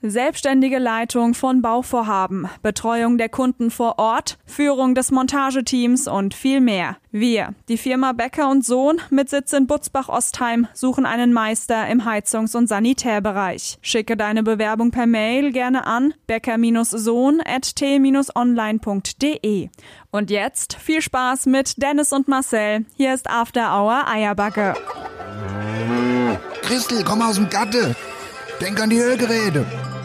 Selbstständige Leitung von Bauvorhaben, Betreuung der Kunden vor Ort, Führung des Montageteams und viel mehr. Wir, die Firma Becker und Sohn mit Sitz in Butzbach-Ostheim, suchen einen Meister im Heizungs- und Sanitärbereich. Schicke deine Bewerbung per Mail gerne an becker-sohn.t-online.de. Und jetzt viel Spaß mit Dennis und Marcel. Hier ist After Hour Eierbacke. Christel, komm aus dem Gatte. Denk an die Ölgeräte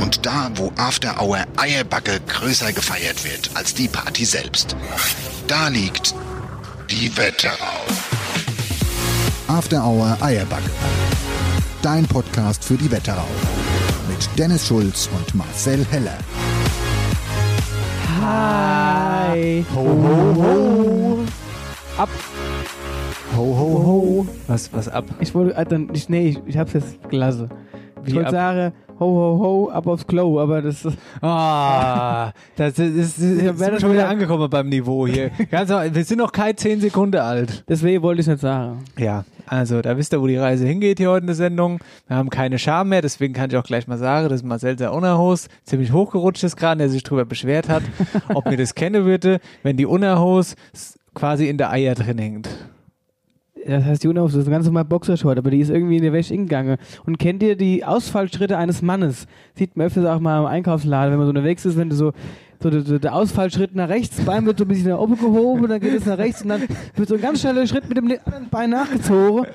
Und da, wo After Hour Eierbacke größer gefeiert wird als die Party selbst. Da liegt die Wetterau. After Hour Eierbacke. Dein Podcast für die Wetterau. Mit Dennis Schulz und Marcel Heller. Hi. Ho, ho, ho. Ab. Ho, ho, ho. Was, was ab? Ich wollte, dann, ich, nee, ich, ich hab's jetzt gelassen. Ich wollte sagen, ho, ho, ho, ab aufs Klo, aber das ist, Ah, das ist, ist, ist, wer das schon wieder angekommen beim Niveau hier. Ganz, wir sind noch keine 10 Sekunden alt. deswegen wollte ich nicht sagen. Ja, also da wisst ihr, wo die Reise hingeht hier heute in der Sendung. Wir haben keine Scham mehr, deswegen kann ich auch gleich mal sagen, dass Marcel der Unerhos ziemlich hochgerutscht ist gerade, der sich drüber beschwert hat, ob mir das kennen würde, wenn die Unerhos quasi in der Eier drin hängt. Das heißt, die Unterhose ist ein ganz normal Boxershort, aber die ist irgendwie in der Wäsche hingegangen. Und kennt ihr die Ausfallschritte eines Mannes? Sieht man öfters auch mal im Einkaufsladen, wenn man so unterwegs ist, wenn du so, so der, der- Ausfallschritt nach rechts, das Bein wird so ein bisschen nach oben gehoben, dann geht es nach rechts und dann wird so ein ganz schneller Schritt mit dem anderen Bein nachgezogen.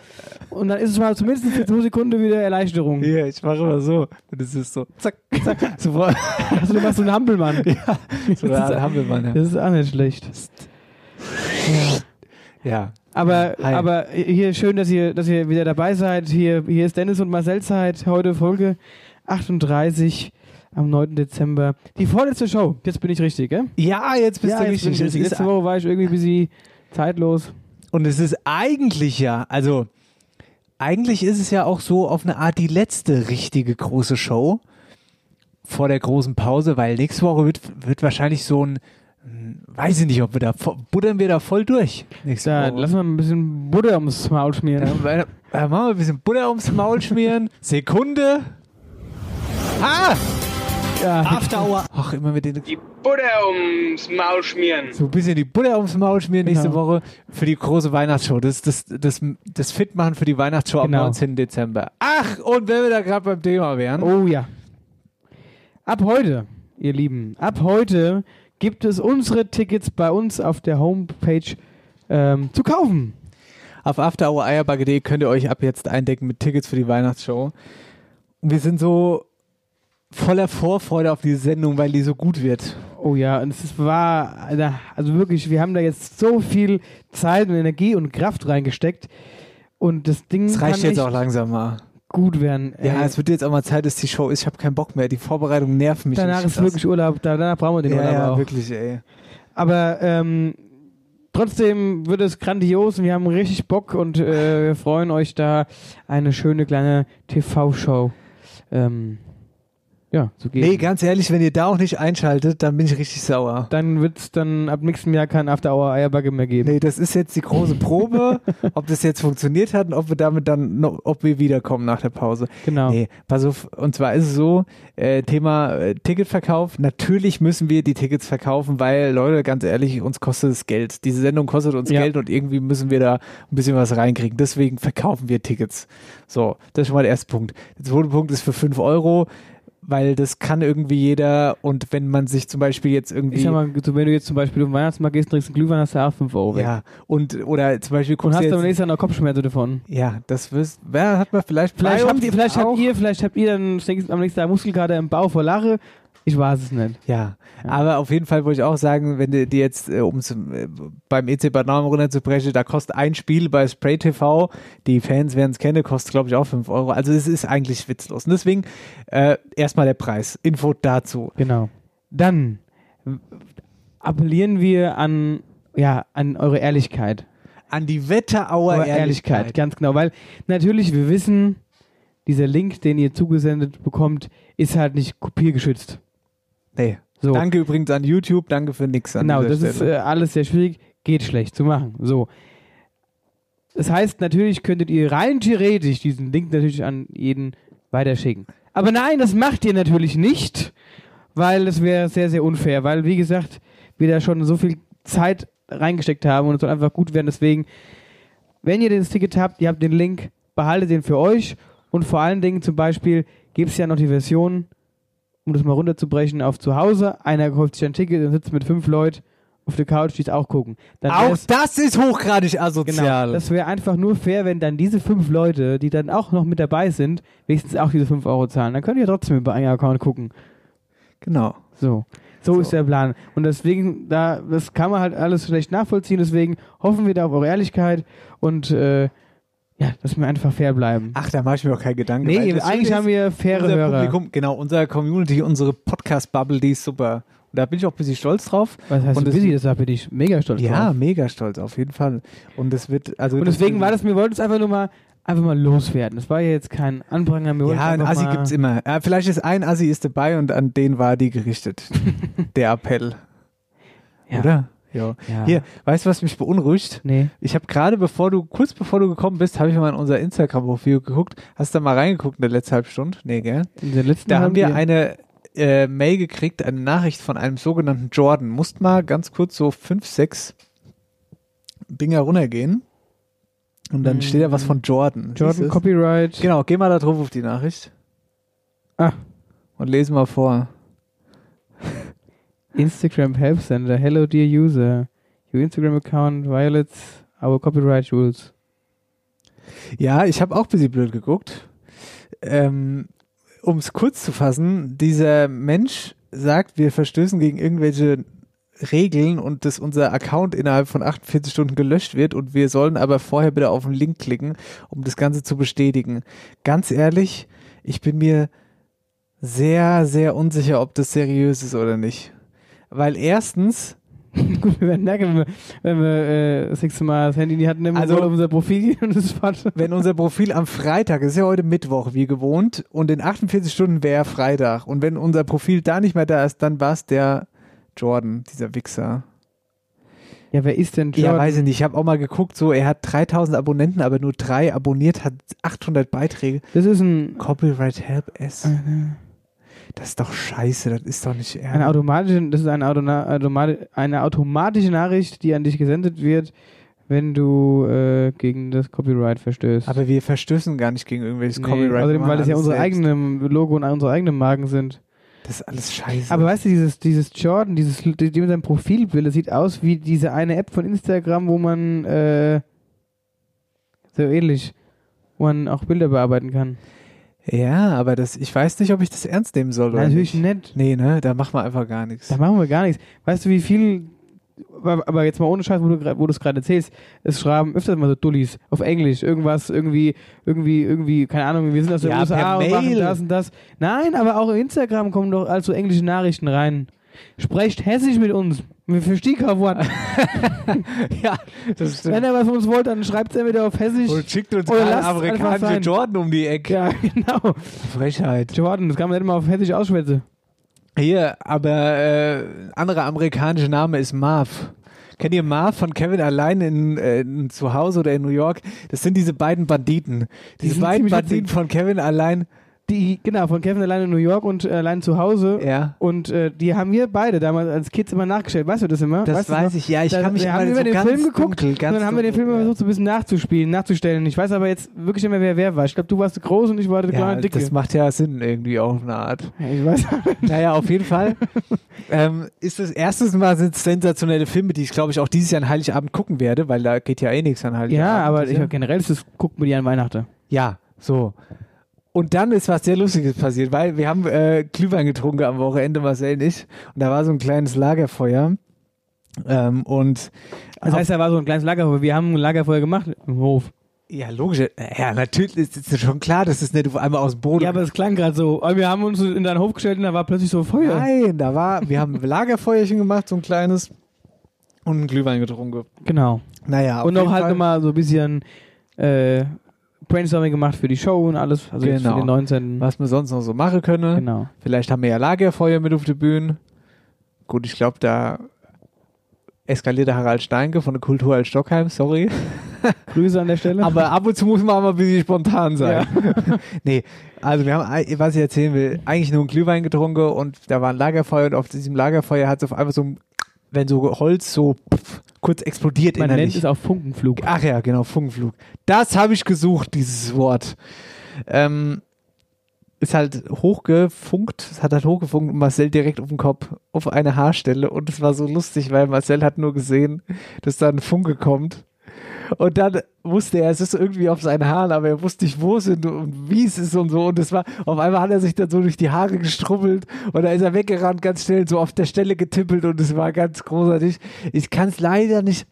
Und dann ist es mal zumindest für zwei Sekunden wieder Erleichterung. Hier, ich mache immer so. Es ist so, zack, zack. So, vor- Also du machst so einen Hampelmann. ja, so wir mal. Ja. Das ist auch nicht schlecht. ja. Aber, Hi. aber hier schön, dass ihr, dass ihr wieder dabei seid. Hier, hier ist Dennis und Marcel Zeit. Heute Folge 38 am 9. Dezember. Die vorletzte Show. Jetzt bin ich richtig, gell? Ja, jetzt bist du jetzt richtig. richtig. Letzte Woche war ich irgendwie ein bisschen zeitlos. Und es ist eigentlich ja, also eigentlich ist es ja auch so auf eine Art die letzte richtige große Show vor der großen Pause, weil nächste Woche wird, wird wahrscheinlich so ein, weiß ich nicht, ob wir da, buddern wir da voll durch. Nächste Da Woche. lass mal ein bisschen Butter ums Maul schmieren. Da, da, da machen wir ein bisschen Butter ums Maul schmieren. Sekunde. Ah! Ja, After Ach, immer mit den die Butter ums Maul schmieren. so ein bisschen die Butter ums Maul schmieren nächste Genau. Woche für die große Weihnachtsshow. Das, das, das, das Fit machen für die Weihnachtsshow Genau. am 19. Dezember. Ach, und wenn wir da gerade beim Thema wären. Oh ja. Ab heute, ihr Lieben, ab heute gibt es unsere Tickets bei uns auf der Homepage ähm, zu kaufen. Auf afterhoureierbagge.de könnt ihr euch ab jetzt eindecken mit Tickets für die Weihnachtsshow. Und wir sind so voller Vorfreude auf diese Sendung, weil die so gut wird. Oh ja, und es ist- war, also wirklich, wir haben da jetzt so viel Zeit und Energie und Kraft reingesteckt. Und das Ding Es reicht jetzt auch langsam mal. Gut werden. Ja, Ey, es wird jetzt auch mal Zeit, dass die Show ist. Ich habe keinen Bock mehr. Die Vorbereitung nervt mich. danach ist wirklich Urlaub, danach brauchen wir den ja, Urlaub ja, auch. wirklich, ey. Aber ähm, trotzdem wird es grandios und wir haben richtig Bock und äh, wir freuen euch da eine schöne kleine TV-Show ähm, ja, zu geben. Nee, ganz ehrlich, wenn ihr da auch nicht einschaltet, dann bin ich richtig sauer. dann wird es dann ab nächstem Jahr kein After-Hour-Eierbacke mehr geben. Nee, das ist jetzt die große Probe, ob das jetzt funktioniert hat und ob wir damit dann, noch, ob wir wiederkommen nach der Pause. Genau. Nee, pass auf, und zwar ist es so, äh, Thema äh, Ticketverkauf, natürlich müssen wir die Tickets verkaufen, weil, Leute, ganz ehrlich, uns kostet es Geld. Diese Sendung kostet uns Ja. Geld und irgendwie müssen wir da ein bisschen was reinkriegen. Deswegen verkaufen wir Tickets. So, das ist schon mal der erste Punkt. Der zweite Punkt ist für 5 Euro, weil das kann irgendwie jeder und wenn man sich zum Beispiel jetzt irgendwie... Ich sag mal, wenn du jetzt zum Beispiel auf den Weihnachtsmarkt gehst, trinkst einen Glühwein, hast du auch 5 Euro weg. ja, und oder zum Beispiel Und guckst hast du jetzt, nächstes Jahr noch Kopfschmerzen davon. Ja, das wirst, wer hat man vielleicht Vielleicht, bei habt ihr, vielleicht, habt ihr, vielleicht habt ihr dann nächsten- am nächsten Tag Muskelkater im Bauch vor Lache. Ich weiß es nicht. Ja, Ja. aber auf jeden Fall wollte ich auch sagen, wenn du dir jetzt, äh, um äh, beim EC Bad Nauheim runterzubrechen, da kostet ein Spiel bei Spray TV, die Fans werden es kennen, kostet glaube ich auch 5 Euro. Also es ist eigentlich witzlos. Und deswegen äh, erstmal der Preis. Info dazu. Genau. Dann appellieren wir an ja, an eure Ehrlichkeit. An die Wetterauer Eure Ehrlichkeit. ganz genau. Weil natürlich, wir wissen, dieser Link, den ihr zugesendet bekommt, ist halt nicht kopiergeschützt. Nee. So. Danke übrigens an YouTube, danke für nix an Genau, das ist Stelle. äh, alles sehr schwierig, geht schlecht zu machen. So. Das heißt, natürlich könntet ihr rein theoretisch diesen Link natürlich an jeden weiterschicken. Aber nein, das macht ihr natürlich nicht, weil das wäre sehr, sehr unfair, weil, wie gesagt, wir da schon so viel Zeit reingesteckt haben und es soll einfach gut werden. Deswegen, wenn ihr das Ticket habt, ihr habt den Link, behaltet den für euch und vor allen Dingen zum Beispiel gibt es ja noch die Version, um das mal runterzubrechen, auf zu Hause. Einer kauft sich ein Ticket und sitzt mit fünf Leuten auf der Couch, die es auch gucken. Dann Auch das ist hochgradig asozial. Genau, das wäre einfach nur fair, wenn dann diese fünf Leute, die dann auch noch mit dabei sind, wenigstens auch diese fünf Euro zahlen. Dann könnt ihr trotzdem über einen Account gucken. genau. So. So, ist der Plan. Und deswegen, da, das kann man halt alles schlecht nachvollziehen. Deswegen hoffen wir da auf eure Ehrlichkeit und äh, ja, dass wir einfach fair bleiben. Ach, da mache ich mir auch keinen Gedanken. nee, das eigentlich haben wir faire unser Hörer. Publikum, genau, unsere Community, unsere Podcast-Bubble, die ist super. Und da bin ich auch ein bisschen stolz drauf. Was heißt Und busy? Da bin ich mega stolz Ja, drauf. mega stolz, auf jeden Fall. Und das wird, also. Und deswegen war das, wir wollten es einfach nur mal, einfach mal loswerden. Das war ja jetzt kein. Wir wollten Ja, ein Assi mal- gibt's immer. Ja, vielleicht ist ein Assi ist dabei und an den war die gerichtet. der Appell. Ja. Oder? Ja. Ja. Hier, weißt du, was mich beunruhigt? Nee. Ich habe gerade, bevor du, kurz bevor du gekommen bist, habe ich mal in unser Instagram-Profil geguckt. Hast du da mal reingeguckt in der letzten halben Stunde? Nee, gell? In der letzten Da haben wir eine äh, Mail gekriegt, eine Nachricht von einem sogenannten Jordan. Musst mal ganz kurz so fünf, sechs Dinger runtergehen. Und dann Mhm. steht da was von Jordan. Jordan? Copyright. Genau, geh mal da drauf auf die Nachricht. Ah. Und lese mal vor. Instagram Help Center. Hello, dear user. Your Instagram account violates our copyright rules. Ja, ich habe auch ein bisschen blöd geguckt. Ähm, um es kurz zu fassen, dieser Mensch sagt, wir verstößen gegen irgendwelche Regeln und dass unser Account innerhalb von 48 Stunden gelöscht wird und wir sollen aber vorher bitte auf den Link klicken, um das Ganze zu bestätigen. Ganz ehrlich, ich bin mir sehr, sehr unsicher, ob das seriös ist oder nicht. Weil erstens, Gut, wir werden merken, wenn wir, wenn wir äh, das nächste Mal das Handy die Hand nehmen Also- auf unser Profil und das Quatsch. wenn unser Profil am Freitag, es ist ja heute Mittwoch wie gewohnt, und in 48 Stunden wäre Freitag. Und wenn unser Profil da nicht mehr da ist, dann war es der Jordan, dieser Wichser. Ja, wer ist denn Jordan? Ja, weiß ich nicht. Ich habe auch mal geguckt, so, er hat 3000 Abonnenten, aber nur drei abonniert, hat 800 Beiträge. Das ist ein, Copyright Help S. Das ist doch scheiße, das ist doch nicht eine ernst. automatische, das ist eine, Autona eine automatische Nachricht, die an dich gesendet wird, wenn du äh, gegen das Copyright verstößt. Aber wir verstößen gar nicht gegen irgendwelches Nee, Copyright. außerdem, weil das ja unsere selbst. eigenen Logo und unsere eigenen Marken sind. Das ist alles scheiße. Aber weißt du, dieses, dieses Jordan, dieses, die die mit seinem Profilbild, das sieht aus wie diese eine App von Instagram, wo man äh, so ähnlich, wo man auch Bilder bearbeiten kann. Ja, aber das, ich weiß nicht, ob ich das ernst nehmen soll. Oder Natürlich nicht. nett. Nee, ne, da machen wir einfach gar nichts. Da machen wir gar nichts. Weißt du, wie viel, aber jetzt mal ohne Scheiß, wo du wo es gerade erzählst, es schreiben öfters mal so Dullis auf Englisch, irgendwas, irgendwie, irgendwie, irgendwie, keine Ahnung, wir sind aus den Ja, USA und machen das und das. Nein, aber auch auf Instagram kommen doch also englische Nachrichten rein. Sprecht hessisch mit uns. Wir verstehen kein Wort. ja, das Wenn er was von uns wollt, dann schreibt es entweder auf hessisch. Und schickt uns Oder alle lasst einfach amerikanische sein. Jordan um die Ecke. ja, genau. Frechheit. Jordan, das kann man nicht mal auf hessisch ausschwätzen. Hier, aber äh, ein anderer amerikanischer Name ist Marv. Kennt ihr Marv von Kevin allein in, äh, in Zuhause oder in New York? Das sind diese beiden Banditen. Die Diese sind beiden Banditen von Kevin allein. Die, genau, von Kevin allein in New York und äh, allein zu Hause. Ja. Und äh, die haben wir beide damals als Kids immer nachgestellt. Weißt du das immer? Das weißt weiß ich, ja. Ich Da- kann mich wir immer haben so über den ganz Film geguckt dunkel, und ganz dann haben wir den Film immer versucht, so ein bisschen nachzuspielen, nachzustellen. Ich weiß aber jetzt wirklich nicht mehr, wer wer war. Ich glaube, du warst groß und ich war der ja, kleine Dicke. das macht ja Sinn irgendwie auf eine Art. Ja, ich weiß. Naja, auf jeden Fall ähm, ist das erste Mal sind sensationelle Filme, die ich glaube ich auch dieses Jahr an Heiligabend gucken werde, weil da geht ja eh nichts an Heiligabend. ja, aber ich, generell ist das, guckt mir die an Weihnachten. Ja, so. Und dann ist was sehr Lustiges passiert, weil wir haben äh, Glühwein getrunken am Wochenende, Marcel und ich. Und da war so ein kleines Lagerfeuer. Ähm, und Das heißt, da war so ein kleines Lagerfeuer. Wir haben ein Lagerfeuer gemacht im Hof. ja, logisch. Ja, natürlich ist es schon klar, dass es nicht auf einmal aus dem Boden Ja, aber es klang gerade so. Wir haben uns in deinen Hof gestellt und da war plötzlich so Feuer. Nein, da war, wir haben ein Lagerfeuerchen gemacht, so ein kleines. Und einen Glühwein getrunken. Genau. Naja, und noch halt Fall. nochmal so ein bisschen äh, Brainstorming gemacht für die Show und alles. Also jetzt für Genau. den 19. was wir sonst noch so machen können. Genau. Vielleicht haben wir ja Lagerfeuer mit auf der Bühne. Gut, ich glaube, da eskaliert der Harald Steinke von der Kultur als Stockheim, sorry. Grüße an der Stelle. Aber ab und zu muss man auch mal ein bisschen spontan sein. nee, also wir haben, was ich erzählen will, eigentlich nur einen Glühwein getrunken und da war ein Lagerfeuer und auf diesem Lagerfeuer hat es auf einmal so, wenn so Holz so pff, kurz explodiert man nennt innerlich. es auch Funkenflug. Ach ja, genau, Funkenflug. Das habe ich gesucht, dieses Wort. Ähm, ist halt hochgefunkt, es hat halt hochgefunkt und Marcel direkt auf den Kopf, auf eine Haarstelle und es war so lustig, weil Marcel hat nur gesehen, dass da ein Funke kommt und dann wusste er, es ist irgendwie auf seinen Haaren, aber er wusste nicht, wo es sind und wie es ist und so und es war, auf einmal hat er sich dann so durch die Haare gestrubbelt und da ist er weggerannt, ganz schnell so auf der Stelle getippelt und es war ganz großartig. Ich kann es leider nicht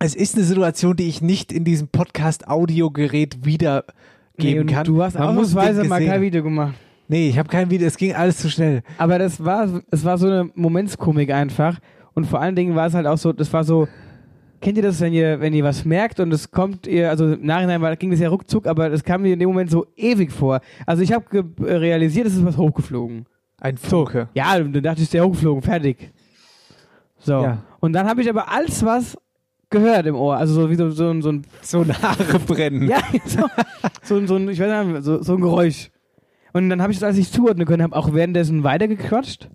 es ist eine Situation, die ich nicht in diesem Podcast-Audiogerät wiedergeben Nee, kann. Du hast ausnahmsweise mal kein Video gemacht. Nee, ich habe kein Video, es ging alles zu schnell. Aber das war, es war so eine Momentskomik einfach. Und vor allen Dingen war es halt auch so, das war so, kennt ihr das, wenn ihr, wenn ihr was merkt und es kommt ihr, also im Nachhinein war, ging das ja ruckzuck, aber es kam mir in dem Moment so ewig vor. Also ich habe realisiert, es ist was hochgeflogen. Ein Funke. Ja, und dann dachte ich, ist der hochgeflogen, fertig. So. Ja. Und dann habe ich aber alles was gehört im Ohr. Also so wie so, so, ein- so ein So Haare brennen. ja, so, so, ein- so, ein, ich weiß nicht, so, so ein Geräusch. Und dann habe ich das alles nicht zuordnen können, habe auch währenddessen weitergequatscht.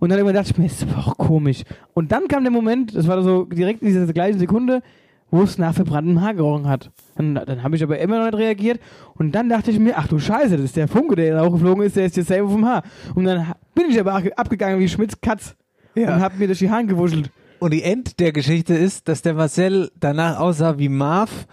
Und dann irgendwann dachte ich mir, ist auch komisch. Und dann kam der Moment, das war so direkt in dieser gleichen Sekunde, wo es nach verbranntem Haar gerochen hat. Dann, dann habe ich aber immer noch nicht reagiert. Und dann dachte ich mir, ach du Scheiße, das ist der Funke, der da hochgeflogen ist, der ist jetzt selber vom Haar. Und dann bin ich aber ab- abgegangen wie Schmitz Katz Ja. und habe mir durch die Haare gewuschelt. Und die End der Geschichte ist, dass der Marcel danach aussah wie Marv,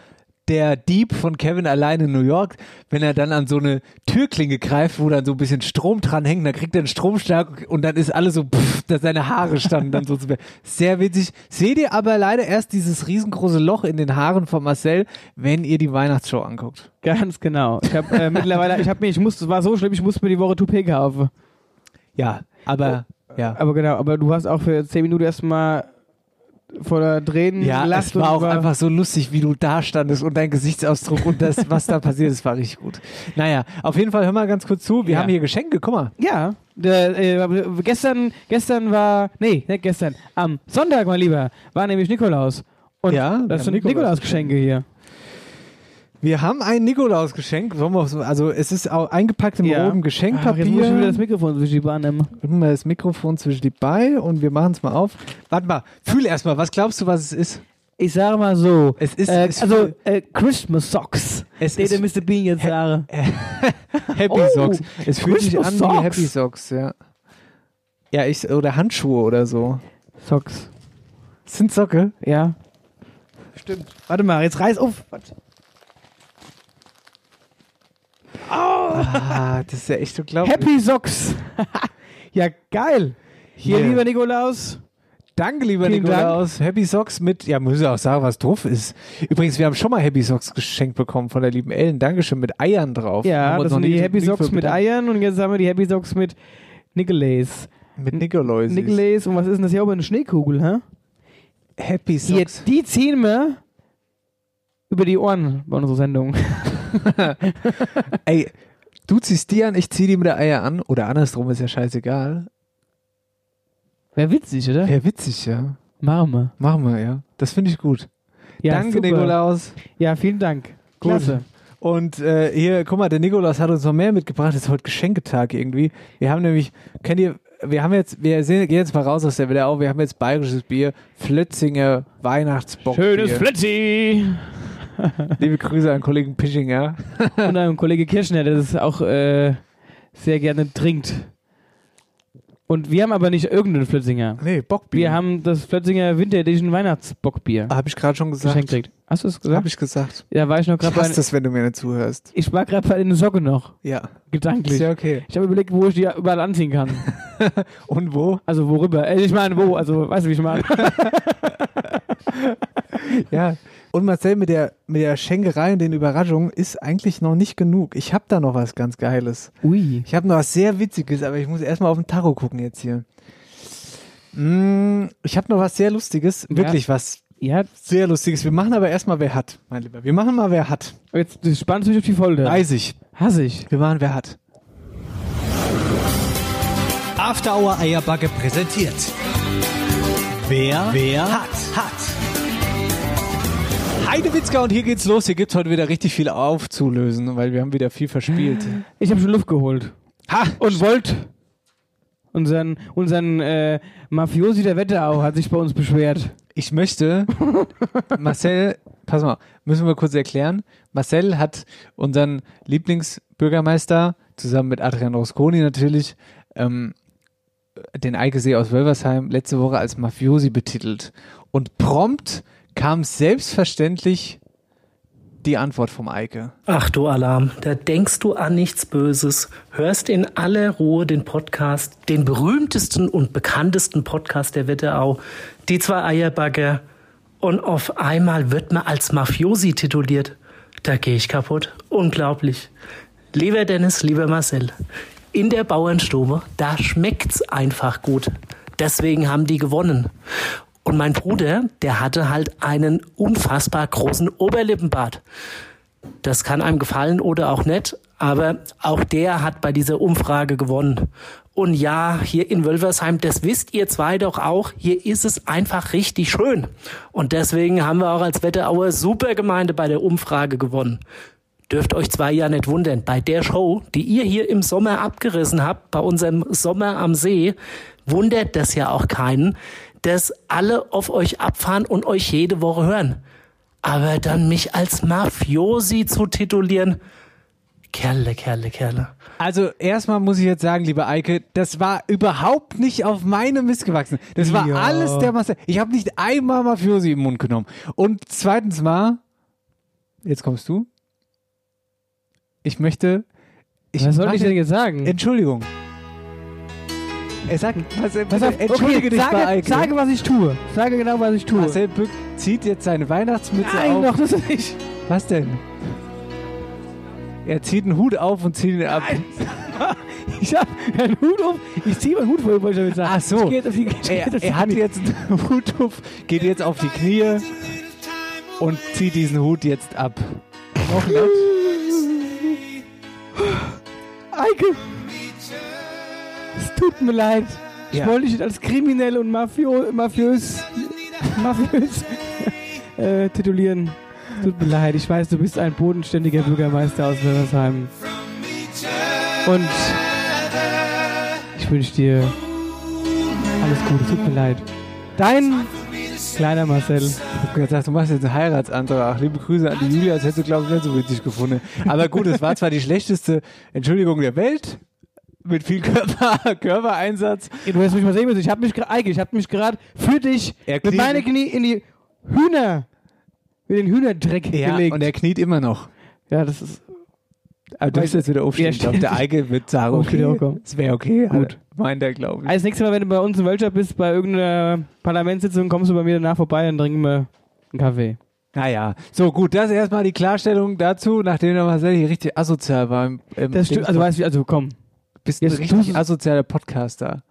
der Dieb von Kevin allein in New York, wenn er dann an so eine Türklinge greift, wo dann so ein bisschen Strom dran hängt, dann kriegt er einen Stromschlag und dann ist alles so, pff, dass seine Haare standen dann so zu Sehr witzig. Seht ihr aber leider erst dieses riesengroße Loch in den Haaren von Marcel, wenn ihr die Weihnachtsshow anguckt. Ganz genau. Ich habe äh, mittlerweile, ich habe mir, ich musste, es war so schlimm, ich musste mir die Woche Toupet kaufen. Ja, aber, ja. Aber genau, aber du hast auch für 10 Minuten erstmal vor der Tränen Ja, es war auch einfach so lustig, wie du da standest und dein Gesichtsausdruck und das, was da passiert ist, war richtig gut. Naja, auf jeden Fall hör mal ganz kurz zu. Wir Ja. haben hier Geschenke, guck mal. Ja, der, äh, gestern, gestern war, nee, nicht gestern, am Sonntag, mein Lieber, war nämlich Nikolaus. Und Ja, das sind Nikolaus- Nikolausgeschenke hier. Wir haben ein Nikolausgeschenk. Also es ist auch eingepackt im Ja. roten Ach, jetzt muss ich wieder Geschenkpapier. das Mikrofon zwischen die Bahn nehmen. Nehmen wir das Mikrofon zwischen die Beine und wir machen es mal auf. Warte mal, fühl erst mal, was glaubst du, was es ist? Ich sage mal so, Es ist, äh, es also äh, Christmas Socks. Es ist- der Mr. Bean jetzt sage. Happy Oh, Socks. Es fühlt sich an wie Socks. Happy Socks, ja. Ja, ich, oder Handschuhe oder so. Socks. Sind Socke? Ja. Stimmt. Warte mal, jetzt reiß auf. Warte. Ah, das ist ja echt unglaublich. Happy Socks. ja, geil. Hier, Hier. lieber Nikolaus. Danke, lieber Vielen Nikolaus. Happy Socks mit, ja, muss ich auch sagen, was drauf ist. Übrigens, wir haben schon mal Happy Socks geschenkt bekommen von der lieben Ellen. Dankeschön, mit Eiern drauf. Ja, das sind die Happy Socks mit. Eiern und jetzt haben wir die Happy Socks mit Nikolaus. Mit Nikolaus. Nikolaus und was ist denn das hier oben? Eine Schneekugel, hä? Happy Hier, Socks. die ziehen wir über die Ohren bei unserer Sendung. Ey, du ziehst die an, ich zieh die mit der Eier an. Oder andersrum, ist ja scheißegal. Wäre witzig, oder? Ja, witzig, ja. Machen wir. Machen wir, ja. Das finde ich gut. Ja, Danke, super. Nikolaus. Ja, vielen Dank. Gut. Klasse. Und äh, hier, guck mal, der Nikolaus hat uns noch mehr mitgebracht. Es ist heute Geschenketag irgendwie. Wir haben nämlich, kennt ihr, wir haben jetzt, wir sehen, gehen jetzt mal raus aus der wieder auf. Wir haben jetzt bayerisches Bier, Flötzinger Weihnachtsbock. Schönes Flitzi! Liebe Grüße an Kollegen Pischinger. Und ein Kollege Kirschner, der das auch äh, sehr gerne trinkt. Und wir haben aber nicht irgendeinen Flötzinger. Nee, Bockbier. Wir haben das Flötzinger Winter Edition Weihnachtsbockbier Habe ich gerade schon gesagt. geschenkt gekriegt. Hast du es gesagt? Habe ich gesagt. Ja, war ich noch gerade bei. das, wenn du mir nicht zuhörst. Ich war gerade bei den Socke noch, Ja. gedanklich. Ist ja okay. Ich habe überlegt, wo ich die überall anziehen kann. Und wo? Also worüber? Äh, ich meine, wo? Also, weißt du, wie ich meine? Ja. Und Marcel, mit der, mit der Schenkerei und den Überraschungen ist eigentlich noch nicht genug. Ich habe da noch was ganz Geiles. Ui. Ich habe noch was sehr Witziges, aber ich muss erstmal auf den Tacho gucken jetzt hier. Mm, ich habe noch was sehr Lustiges. Wirklich was Ja, sehr Lustiges. Wir machen aber erstmal, wer hat, mein Lieber. Wir machen mal, wer hat. jetzt du spannst mich auf die Folge. Weiß ich. Hasse ich. Wir machen, wer hat. After Hour Eierbacke präsentiert. Wer, wer hat, hat. Heidewitzka und hier geht's los. Hier gibt's heute wieder richtig viel aufzulösen, weil wir haben wieder viel verspielt. Ich habe schon Luft geholt. Ha! Und Volt, unseren, unseren äh, Mafiosi der Wetterau, hat sich bei uns beschwert. Ich möchte, Marcel, pass mal, müssen wir kurz erklären. Marcel hat unseren Lieblingsbürgermeister, zusammen mit Adrian Rosconi natürlich, ähm, den Eikesee aus Wölversheim letzte Woche als Mafiosi betitelt. Und prompt kam selbstverständlich die Antwort vom Eike. Ach du Alarm, da denkst du an nichts Böses, hörst in aller Ruhe den Podcast, den berühmtesten und bekanntesten Podcast der Wetterau, die zwei Eierbagger, und auf einmal wird man als Mafiosi tituliert. Da gehe ich kaputt. Unglaublich. Lieber Dennis, lieber Marcel, in der Bauernstube, da schmeckt's einfach gut. Deswegen haben die gewonnen. Und mein Bruder, der hatte halt einen unfassbar großen Oberlippenbart. Das kann einem gefallen oder auch nicht, aber auch der hat bei dieser Umfrage gewonnen. Und ja, hier in Wölversheim, das wisst ihr zwei doch auch, hier ist es einfach richtig schön. Und deswegen haben wir auch als Wetterauer Supergemeinde bei der Umfrage gewonnen. Dürft euch zwei ja nicht wundern, bei der Show, die ihr hier im Sommer abgerissen habt, bei unserem Sommer am See, wundert das ja auch keinen, dass alle auf euch abfahren und euch jede Woche hören. Aber dann mich als Mafiosi zu titulieren, Kerle, Kerle, Kerle. Also erstmal muss ich jetzt sagen, lieber Eike, das war überhaupt nicht auf meine Mist gewachsen. Das war Ja. alles der Marcel. Ich habe nicht einmal Mafiosi im Mund genommen. Und zweitens mal, jetzt kommst du. Ich möchte. Ich Was soll ich denn jetzt sagen? Entschuldigung. Er sagt, Marcel, bitte, auf, entschuldige okay, dich bei sage, Eike. sage, was ich tue. Sage genau, was ich tue. Marcel Bück zieht jetzt seine Weihnachtsmütze Nein, auf. doch, das ist nicht. Was denn? Er zieht einen Hut auf und zieht ihn ab. Ich hab einen Hut auf. Ich ziehe meinen Hut vor, wollte ich damit sagen. Ach so. Die, Er, er hat jetzt einen Hut auf, geht jetzt auf die Knie und zieht diesen Hut jetzt ab. Noch nicht? Eike! Es tut mir leid. Ich Ja. wollte dich als kriminell und mafio, mafiös, mafiös äh, titulieren. Tut mir leid. Ich weiß, du bist ein bodenständiger Bürgermeister aus Wölversheim. Und ich wünsche dir alles Gute. Tut mir leid. Dein kleiner Marcel. Ich hab gesagt, du machst jetzt einen Heiratsantrag. Liebe Grüße an die Julia, das hättest du, glaube ich, nicht so witzig gefunden. Aber gut, es war zwar die schlechteste Entschuldigung der Welt, mit viel Körper, Körpereinsatz. Du hast mich mal sehen müssen. Ich habe mich gerade, Eike, ich habe mich gerade für dich Er mit meinen Knie in die Hühner, in den Hühnerdreck Ja, gelegt. und er kniet immer noch. ja, das ist Aber du musst jetzt wieder aufstehen. Ja, ich glaube, der. Eike wird sagen, okay, es wäre okay. Gut. Meint er, glaube ich. Also das nächste Mal, wenn du bei uns in Wölscher bist, bei irgendeiner Parlamentssitzung, kommst du bei mir danach vorbei und trinken wir einen Kaffee. Naja, so gut, das ist erstmal die Klarstellung dazu, nachdem der Marcel hier richtig asozial war. Im, im Das stimmt, also weißt du, also komm, bist ein jetzt richtig tust- asozialer Podcaster.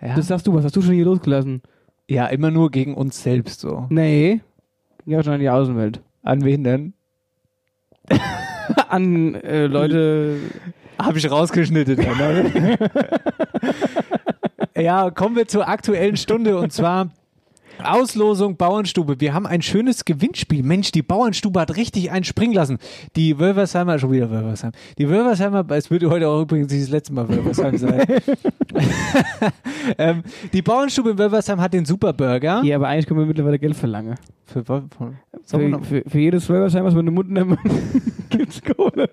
Ja? das sagst du, was hast du schon hier losgelassen? ja, immer nur gegen uns selbst so. Nee, ja schon an die Außenwelt. An wen denn? An äh, Leute, Habe ich rausgeschnitten. ne? ja, kommen wir zur aktuellen Stunde und zwar Auslosung Bauernstube. Wir haben ein schönes Gewinnspiel. Mensch, die Bauernstube hat richtig einen springen lassen. Die Wölversheimer, schon wieder Wölversheim. Die Wölversheimer, es wird heute auch übrigens nicht das letzte Mal Wölversheim sein. ähm, die Bauernstube in Wölversheim hat den Superburger. ja, aber eigentlich können wir mittlerweile Geld verlangen. Für, für, Für, für, für jedes Wölversheim, was wir in den Mund nehmen, gibt's Kohle.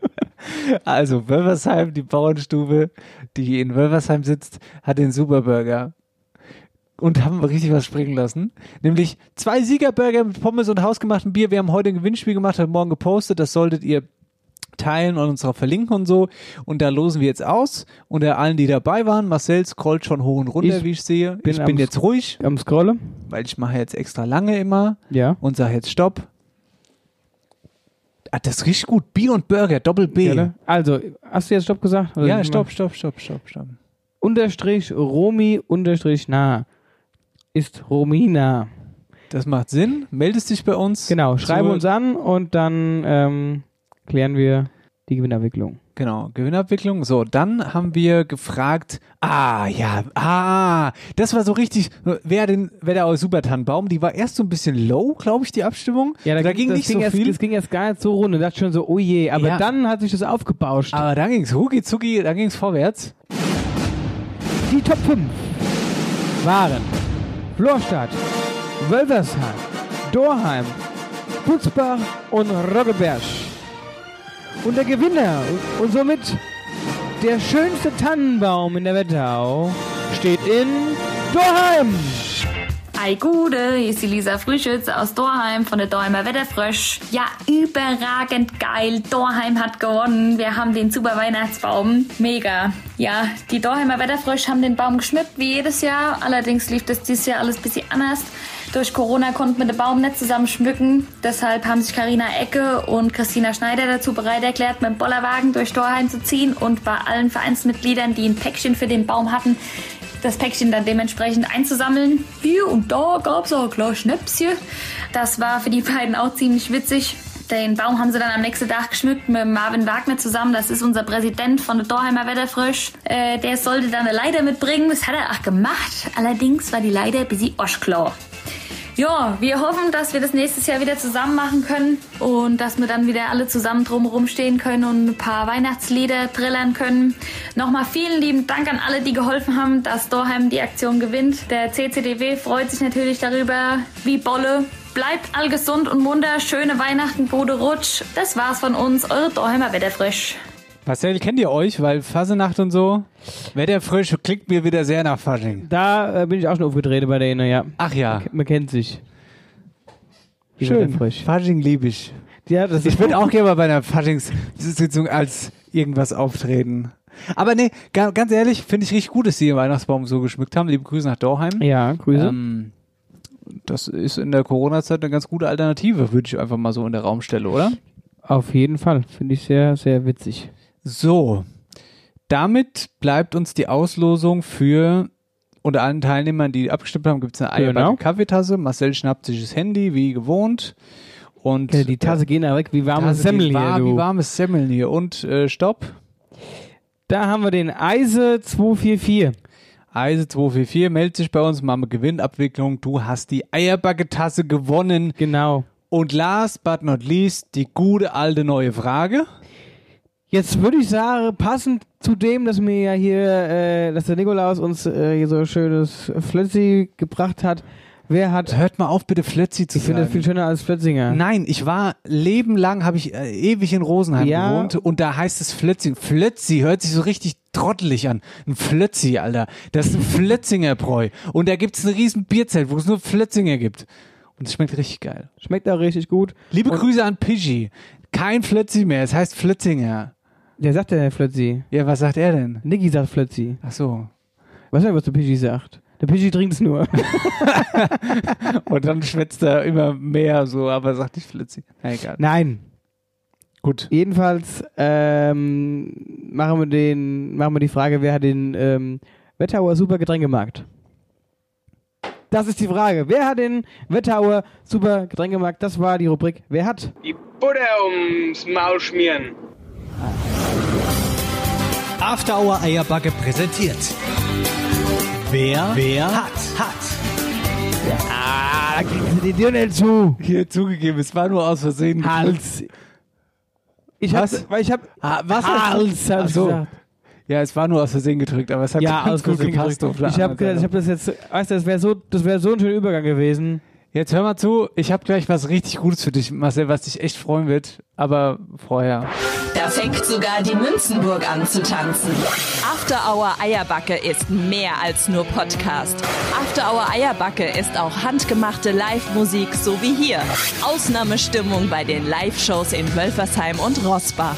Also Wölversheim, die Bauernstube, die in Wölversheim sitzt, hat den Superburger. Und haben richtig was springen lassen. Nämlich zwei Siegerburger mit Pommes und hausgemachtem Bier. Wir haben heute ein Gewinnspiel gemacht, heute Morgen gepostet. Das solltet ihr teilen und uns auch verlinken und so. Und da losen wir jetzt aus. Unter allen, die dabei waren, Marcel scrollt schon hoch und runter, Ich wie ich sehe. bin ich bin jetzt ruhig, Am Scrollen? weil ich mache jetzt extra lange immer Ja. und sage jetzt Stopp. Ah, das riecht gut. Bier und Burger, Doppel B. Gerne. Also, hast du jetzt Stopp gesagt? Ja, stopp, stopp, stopp, stopp, stopp. Unterstrich Romi unterstrich nah. Ist Romina. Das macht Sinn. Meldest dich bei uns. Genau, schreiben Zur- uns an und dann ähm, klären wir die Gewinnabwicklung. Genau, Gewinnabwicklung. So, dann haben wir gefragt, ah, ja, ah, das war so richtig, wer den, wer der Supertannenbaum, die war erst so ein bisschen low, glaube ich, die Abstimmung. da ging das nicht ging so erst, viel. Das ging erst gar nicht so rund. Ich dachte schon so, oh je, aber Ja. dann hat sich das aufgebauscht. Aber dann ging's rucki zucki, dann ging's vorwärts. Die Top 5 waren Florstadt, Wölversheim, Dorheim, Butzbach und Roggeberg. Und der Gewinner und somit der schönste Tannenbaum in der Wetterau steht in Dorheim. Ei Gude, hier ist die Lisa Frühschütz aus Dorheim von der Dorheimer Wetterfrösch. Ja, überragend geil. Dorheim hat gewonnen. Wir haben den super Weihnachtsbaum. Mega. Ja, die Dorheimer Wetterfrösch haben den Baum geschmückt, wie jedes Jahr. Allerdings lief das dieses Jahr alles ein bisschen anders. Durch Corona konnten wir den Baum nicht zusammen schmücken. Deshalb haben sich Karina Ecke und Christina Schneider dazu bereit erklärt, mit dem Bollerwagen durch Dorheim zu ziehen und bei allen Vereinsmitgliedern, die ein Päckchen für den Baum hatten, das Päckchen dann dementsprechend einzusammeln. Hier und da gab's auch klar Schnäpschen. Das war für die beiden auch ziemlich witzig. Den Baum haben sie dann am nächsten Tag geschmückt mit Marvin Wagner zusammen. Das ist unser Präsident von der Dorheimer Wetterfrösch. Äh, der sollte dann eine Leiter mitbringen. Das hat er auch gemacht. Allerdings war die Leiter ein bisschen oschklar. Ja, wir hoffen, dass wir das nächstes Jahr wieder zusammen machen können und dass wir dann wieder alle zusammen drumherum stehen können und ein paar Weihnachtslieder trillern können. Nochmal vielen lieben Dank an alle, die geholfen haben, dass Dorheim die Aktion gewinnt. Der CCDW freut sich natürlich darüber, wie Bolle. Bleibt all gesund und munter, schöne Weihnachten, gute Rutsch. Das war's von uns, eure Dorheimer Wetterfrisch. Marcel, kennt ihr euch? Weil Fasenacht und so, Wetterfrisch klingt mir wieder sehr nach Fasching. Da äh, bin ich auch schon aufgetreten bei denen, ja. Ach ja, Man kennt sich. Die schön. Wetterfrisch. Fasching liebe ich. Ja, das Ich würde auch gerne mal bei einer Faschingssitzung als irgendwas auftreten. Aber nee, ga, ganz ehrlich, finde ich richtig gut, dass sie den Weihnachtsbaum so geschmückt haben. Liebe Grüße nach Dorheim. Ja, Grüße. Ähm, das ist in der Corona-Zeit eine ganz gute Alternative, würde ich einfach mal so in der Raum stellen, oder? Auf jeden Fall. Finde ich sehr, sehr witzig. So, damit bleibt uns die Auslosung für unter allen Teilnehmern, die abgestimmt haben, gibt es eine Genau. Kaffeetasse. Marcel schnappt sich das Handy, wie gewohnt. Und Okay, die Tasse gehen da weg wie warme Tasse Semmel geht hier. Wie warmes Semmeln hier. Und äh, Stopp. Da haben wir den Eise 244. Eise 244 meldet sich bei uns, machen wir Gewinnabwicklung. Du hast die Eierbacke-Tasse gewonnen. Genau. Und last but not least, die gute alte neue Frage. Jetzt würde ich sagen, passend zu dem, dass mir ja hier, äh, dass der Nikolaus uns äh, hier so schönes Flötzi gebracht hat. Wer hat, Hört mal auf, bitte Flötzi zu ich finde das viel sagen. schöner als Flötzinger. Nein, ich war lebenlang, habe ich äh, ewig in Rosenheim Ja. gewohnt und da heißt es Flötzi. Flötzi hört sich so richtig trottelig an. Ein Flötzi, Alter. Das ist ein Flötzinger Bräu. Und da gibt's ein riesen Bierzelt, wo es nur Flötzinger gibt. Und es schmeckt richtig geil. Schmeckt auch richtig gut. Liebe Und- Grüße an Pidgey. Kein Flötzi mehr, es heißt Flötzinger. Der sagt der Flötzi. Ja, was sagt er denn? Niki sagt Flötzi. Ach so. Weiß nicht, was der Pidgey sagt. Der Pidgey trinkt es nur. Und dann schwätzt er immer mehr so, aber sagt nicht Flötzi. Na egal. Nein. Gut. Jedenfalls ähm, machen wir den, machen wir die Frage, wer hat den ähm, Wettauer Super Getränkemarkt? Das ist die Frage. Wer hat den Wettauer Super Getränkemarkt? Das war die Rubrik. Wer hat? Die Butter ums Maul schmieren. After Hour Eierbacke präsentiert. Wer, wer hat, hat. Ah, da kriegst du die Tür zu. Hier zugegeben, es war nur aus Versehen. Hals. Ich hab, Was? weil ich hab Ah, was? Hals, hab so. gesagt. Ja, es war nur aus Versehen gedrückt, aber es hat Ja, ganz gut gepasst. Ich habe anderen ich hab das jetzt, weißt du, das wäre so, das wäre so ein schöner Übergang gewesen. Jetzt hör mal zu, ich habe gleich was richtig Gutes für dich, Marcel, was dich echt freuen wird, aber vorher. Da fängt sogar die Münzenburg an zu tanzen. After Hour Eierbacke ist mehr als nur Podcast. After Hour Eierbacke ist auch handgemachte Live-Musik, so wie hier. Ausnahmestimmung bei den Live-Shows in Wölfersheim und Rossbach.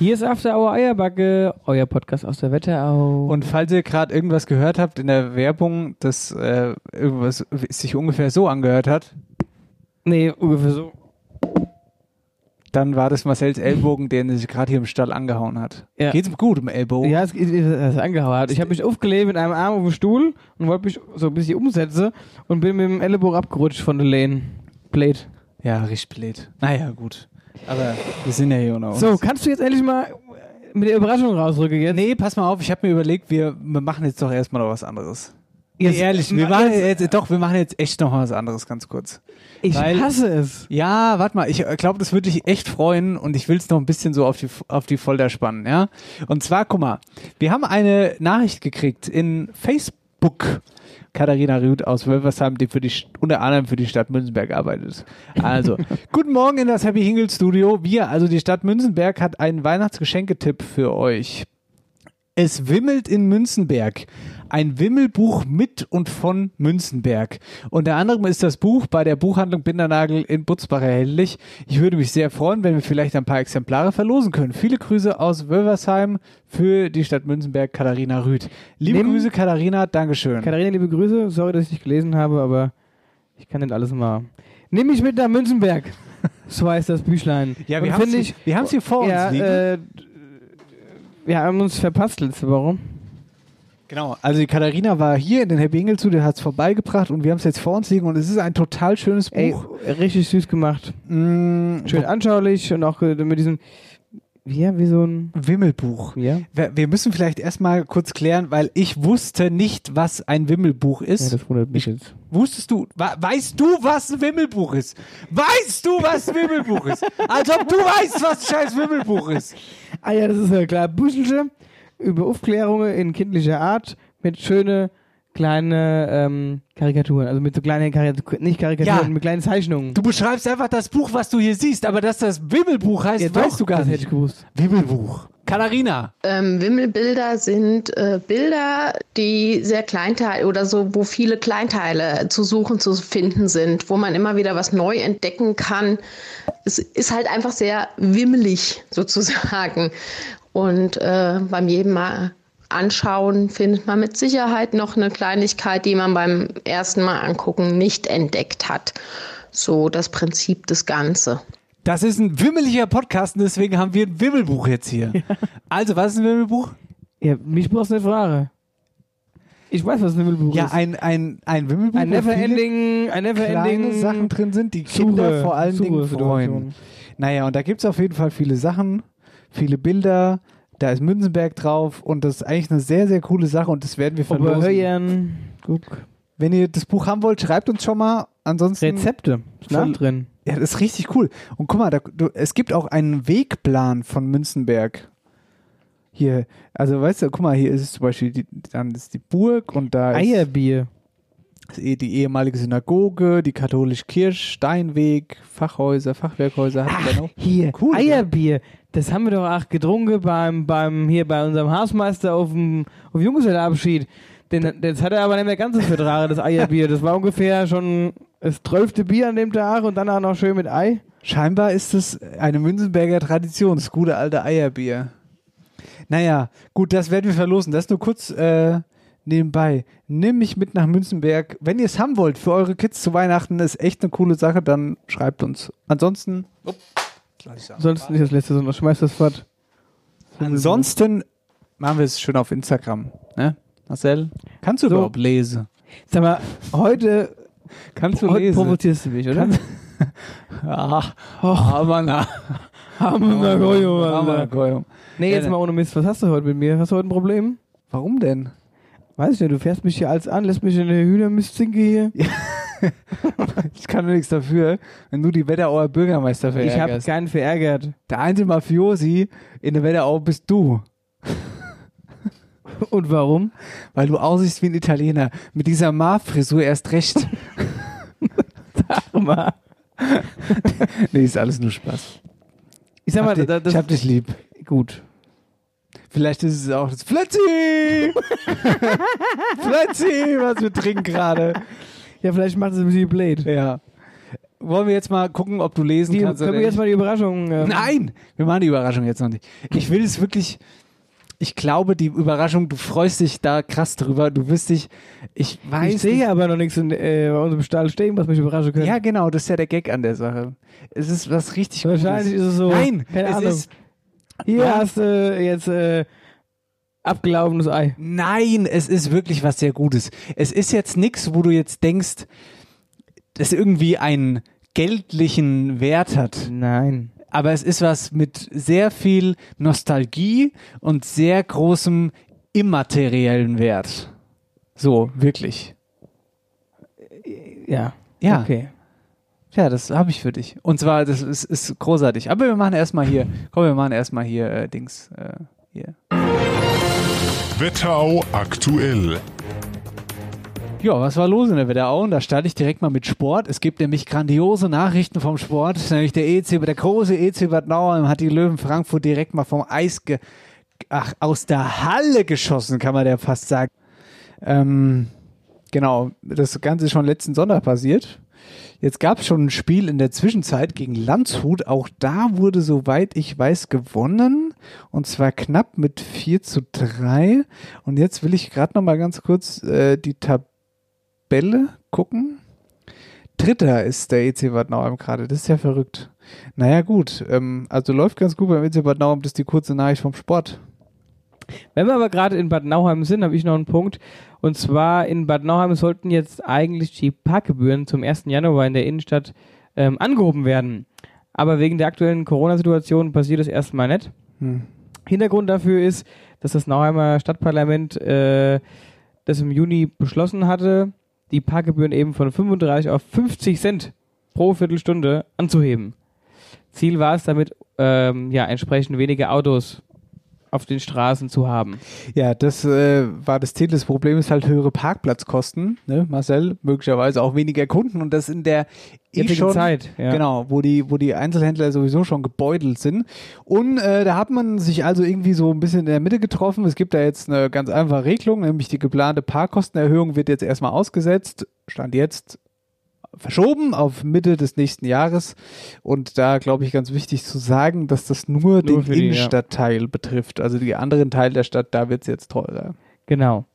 Hier ist After Hour Eierbacke, euer Podcast aus der Wetterau. Und falls ihr gerade irgendwas gehört habt in der Werbung, das äh, irgendwas sich ungefähr so angehört hat, nee, ungefähr so. Dann war das Marcells Ellbogen, der sich gerade hier im Stall angehauen hat. Ja. Geht's ihm gut im Ellbogen? Ja, es ist angehauen. Ich habe mich aufgelegt mit einem Arm auf dem Stuhl und wollte mich so ein bisschen umsetzen und bin mit dem Ellenbogen abgerutscht von der Lane. Blade. Ja, richtig blöd. Naja, gut. Aber wir sind ja hier unter uns. So, kannst du jetzt endlich mal mit der Überraschung rausrücken jetzt? Nee, pass mal auf, ich habe mir überlegt, wir, wir machen jetzt doch erstmal noch was anderes. Jetzt- ehrlich, wir Ma- machen jetzt, doch, wir machen jetzt echt noch was anderes, ganz kurz. Ich Weil- hasse es. Ja, warte mal, ich glaube, das würde dich echt freuen und ich will es noch ein bisschen so auf die, auf die Folter spannen, ja? Und zwar, guck mal, wir haben eine Nachricht gekriegt in Facebook. Katharina Rüth aus Wölversheim, die für die, unter anderem für die Stadt Münzenberg arbeitet. Also, guten Morgen in das Happy Hingle Studio. Wir, also die Stadt Münzenberg, hat einen Weihnachtsgeschenketipp für euch. Es wimmelt in Münzenberg. Ein Wimmelbuch mit und von Münzenberg. Unter anderem ist das Buch bei der Buchhandlung Bindernagel in Butzbach erhältlich. Ich würde mich sehr freuen, wenn wir vielleicht ein paar Exemplare verlosen können. Viele Grüße aus Wölversheim für die Stadt Münzenberg, Katharina Rüth. Liebe Nimm- Grüße, Katharina, Dankeschön. Katharina, liebe Grüße. Sorry, dass ich nicht gelesen habe, aber ich kann nicht alles mal. Nimm mich mit nach Münzenberg. So heißt das Büchlein. Ja, wir haben's find hier- wir hier vor uns ja, liegen. Äh, wir haben uns verpasst letzte Woche. Genau, also die Katharina war hier in den Happy Hingle zu, der hat es vorbeigebracht und wir haben es jetzt vor uns liegen und es ist ein total schönes Ey, Buch. richtig süß gemacht. Mm, Schön anschaulich und auch äh, mit diesem, ja, wie so ein Wimmelbuch. Ja. Wir, wir müssen vielleicht erstmal kurz klären, weil ich wusste nicht, was ein Wimmelbuch ist. Ja, das wundert mich jetzt. Wusstest du, weißt du, was ein Wimmelbuch ist? Weißt du, was ein Wimmelbuch ist? Als ob du weißt, was ein scheiß Wimmelbuch ist. Ah ja, das ist ja klar. Büchelche über Aufklärungen in kindlicher Art mit schöne kleine ähm, Karikaturen. Also mit so kleinen Karikaturen, nicht Karikaturen, Ja. mit kleinen Zeichnungen. Du beschreibst einfach das Buch, was du hier siehst, aber dass das Wimmelbuch heißt, doch, weißt du gar das nicht. hätte ich gewusst. Wimmelbuch. Katharina. Ähm, Wimmelbilder sind äh, Bilder, die sehr Kleinteil oder so, wo viele Kleinteile zu suchen, zu finden sind, wo man immer wieder was neu entdecken kann. Es ist halt einfach sehr wimmelig sozusagen. Und äh, beim jedem Mal anschauen findet man mit Sicherheit noch eine Kleinigkeit, die man beim ersten Mal angucken nicht entdeckt hat. So das Prinzip des Ganze. Das ist ein wimmeliger Podcast und deswegen haben wir ein Wimmelbuch jetzt hier. Also, was ist ein Wimmelbuch? Ja, mich brauchst du nicht fragen. Ich weiß, was ein Wimmelbuch Ja, ist. ein, ein, ein Wimmelbuch, Ein Neverending, ein Neverending Sachen drin sind, die Kinder Suche- vor allen Dingen freuen. Naja, und da gibt es auf jeden Fall viele Sachen, viele Bilder, da ist Münzenberg drauf und das ist eigentlich eine sehr, sehr coole Sache und das werden wir verlosen. Oberhöyern, guck. Wenn ihr das Buch haben wollt, schreibt uns schon mal. Ansonsten Rezepte. Ist drin. Ja, das ist richtig cool. Und guck mal, da, du, es gibt auch einen Wegplan von Münzenberg. Hier, also weißt du, guck mal, hier ist es zum Beispiel, die, dann ist die Burg und da ist Eierbier. eh die ehemalige Synagoge, die katholische Kirche, Steinweg, Fachhäuser, Fachwerkhäuser hatten wir noch. Hier, Cool, Eierbier. Das haben wir doch auch getrunken beim, beim, hier bei unserem Hausmeister auf dem auf Junggesellenabschied. Den, das hat er aber nicht mehr ganz so vertragen, das Eierbier. Das war ungefähr schon das zwölfte Bier an dem Tag und dann auch noch schön mit Ei. Scheinbar ist es eine Münzenberger Tradition, das gute alte Eierbier. Naja, gut, das werden wir verlosen. Das nur kurz äh, nebenbei. Nimm mich mit nach Münzenberg. Wenn ihr es haben wollt für eure Kids zu Weihnachten, ist echt eine coole Sache, dann schreibt uns. Ansonsten. Sonst nicht das letzte, sondern schmeißt das fort. Ansonsten machen wir es schön auf Instagram. Ne? Marcel, kannst du So. überhaupt lesen? Sag mal, heute, Kannst du heute lesen? provozierst du mich, oder? Kannst- Ja, aber na. Hammergoyum, Nee, jetzt Ja, mal ohne Mist. Was hast du heute mit mir? Hast du heute ein Problem? Warum denn? Weiß ich nicht, du fährst mich hier als an, lässt mich in eine Hühnermistzinke hier. Ich kann nur nichts dafür, wenn du die Wetterauer Bürgermeister Ich habe verärgerst. keinen verärgert. Der einzige Mafiosi in der Wetterau bist du. Und warum? Weil du aussiehst wie ein Italiener. Mit dieser Mar-Frisur erst recht. Mal. nee, ist alles nur Spaß. Ich sag mal, hab das, ich hab dich lieb. gut. Vielleicht ist es auch das Flötzi! Flötzi, was wir trinken gerade. Ja, vielleicht macht es ein bisschen Blade. Ja. Wollen wir jetzt mal gucken, ob du lesen Die, kannst? können wir jetzt mal die Überraschung. Ähm, Nein, wir machen die Überraschung jetzt noch nicht. Ich will es wirklich. Ich glaube, die Überraschung, du freust dich da krass drüber. Du wirst dich, ich weiß Ich sehe nicht. aber noch nichts in, äh, bei unserem Stall stehen, was mich überraschen könnte. Ja, genau, das ist ja der Gag an der Sache. Es ist was richtig Wahrscheinlich Gutes. ist es so. Nein, keine es Ahnung. ist Hier Ja. hast du jetzt äh, abgelaufenes Ei. Nein, es ist wirklich was sehr Gutes. Es ist jetzt nichts, wo du jetzt denkst, das irgendwie einen geldlichen Wert hat. Nein. Aber es ist was mit sehr viel Nostalgie und sehr großem immateriellen Wert. So, wirklich. Ja. Ja. Okay. Ja, das habe ich für dich. Und zwar, das ist, ist großartig. Aber wir machen erstmal hier, komm, wir machen erstmal hier äh, Dings. Äh, hier. Wetterau aktuell. Ja, was war los in der Wetterau? Und da starte ich direkt mal mit Sport. Es gibt nämlich grandiose Nachrichten vom Sport. Nämlich der EC, der große EC Bad Nauheim hat die Löwen Frankfurt direkt mal vom Eis ge ach, aus der Halle geschossen, kann man ja fast sagen. Ähm, genau, das Ganze ist schon letzten Sonntag passiert. Jetzt gab es schon ein Spiel in der Zwischenzeit gegen Landshut. Auch da wurde, soweit ich weiß, gewonnen. Und zwar knapp mit 4 zu 3. Und jetzt will ich gerade noch mal ganz kurz äh, die Tabelle gucken. Dritter ist der EC Bad Nauheim gerade. Das ist ja verrückt. Naja, gut. Ähm, also läuft ganz gut beim EC Bad Nauheim. Das ist die kurze Nachricht vom Sport. Wenn wir aber gerade in Bad Nauheim sind, habe ich noch einen Punkt. Und zwar in Bad Nauheim sollten jetzt eigentlich die Parkgebühren zum 1. Januar in der Innenstadt ähm, angehoben werden. Aber wegen der aktuellen Corona-Situation passiert das erstmal nicht. Hm. Hintergrund dafür ist, dass das Nauheimer Stadtparlament äh, das im Juni beschlossen hatte, die Parkgebühren eben von 35 auf 50 Cent pro Viertelstunde anzuheben. Ziel war es damit, ähm, ja, entsprechend weniger Autos auf den Straßen zu haben. Ja, das äh, war das Ziel. Das Problem ist halt höhere Parkplatzkosten, ne, Marcel, möglicherweise auch weniger Kunden und das in der eh schon, Zeit, ja. genau, wo die, wo die Einzelhändler sowieso schon gebeutelt sind. Und äh, da hat man sich also irgendwie so ein bisschen in der Mitte getroffen. Es gibt da jetzt eine ganz einfache Regelung, nämlich die geplante Parkkostenerhöhung wird jetzt erstmal ausgesetzt. Stand jetzt verschoben auf Mitte des nächsten Jahres. Und da glaube ich ganz wichtig zu sagen, dass das nur, den für die, ja. Innenstadtteil betrifft. Also die anderen Teile der Stadt, da wird es jetzt teurer. Genau.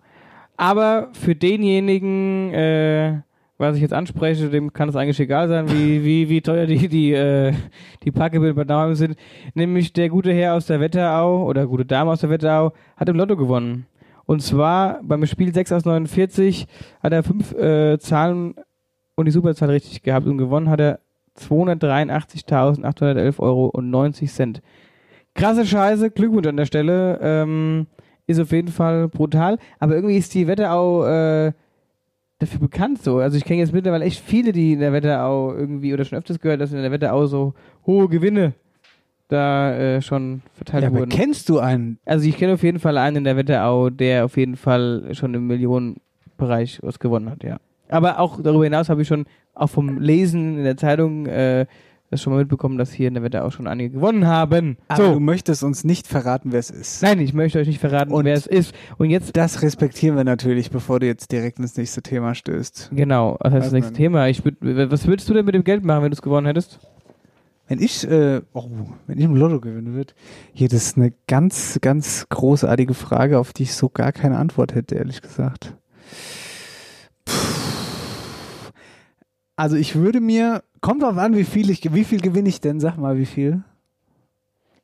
Aber für denjenigen, äh, was ich jetzt anspreche, dem kann es eigentlich egal sein, wie, wie, wie teuer die, die, äh, die Parkgebühren bei Nauheim sind. Nämlich der gute Herr aus der Wetterau oder gute Dame aus der Wetterau hat im Lotto gewonnen. Und zwar beim Spiel 6 aus 49 hat er fünf äh, Zahlen und die Superzahl richtig gehabt und gewonnen hat er 283.811 Euro und 90 Cent. Krasse Scheiße, Glückwunsch an der Stelle. Ähm, ist auf jeden Fall brutal. Aber irgendwie ist die Wetterau äh, dafür bekannt so. Also ich kenne jetzt mittlerweile echt viele, die in der Wetterau irgendwie oder schon öfters gehört, dass in der Wetterau so hohe Gewinne da äh, schon verteilt Ja, aber wurden. kennst du einen? Also ich kenne auf jeden Fall einen in der Wetterau, der auf jeden Fall schon im Millionenbereich was gewonnen hat, ja. Aber auch darüber hinaus habe ich schon auch vom Lesen in der Zeitung äh, das schon mal mitbekommen, dass hier in der Wetterau schon einige gewonnen haben. Aber so. du möchtest uns nicht verraten, wer es ist. Nein, ich möchte euch nicht verraten, Und wer es ist. Und jetzt. Das respektieren wir natürlich, bevor du jetzt direkt ins nächste Thema stößt. Genau, was heißt das Was nächste? Thema? Ich was würdest du denn mit dem Geld machen, wenn du es gewonnen hättest? Wenn ich, äh, oh, wenn ich im Lotto gewinnen würde, hier, das ist eine ganz, ganz großartige Frage, auf die ich so gar keine Antwort hätte, ehrlich gesagt. Also ich würde mir, kommt drauf an, wie viel ich, wie viel gewinne ich denn? Sag mal, wie viel?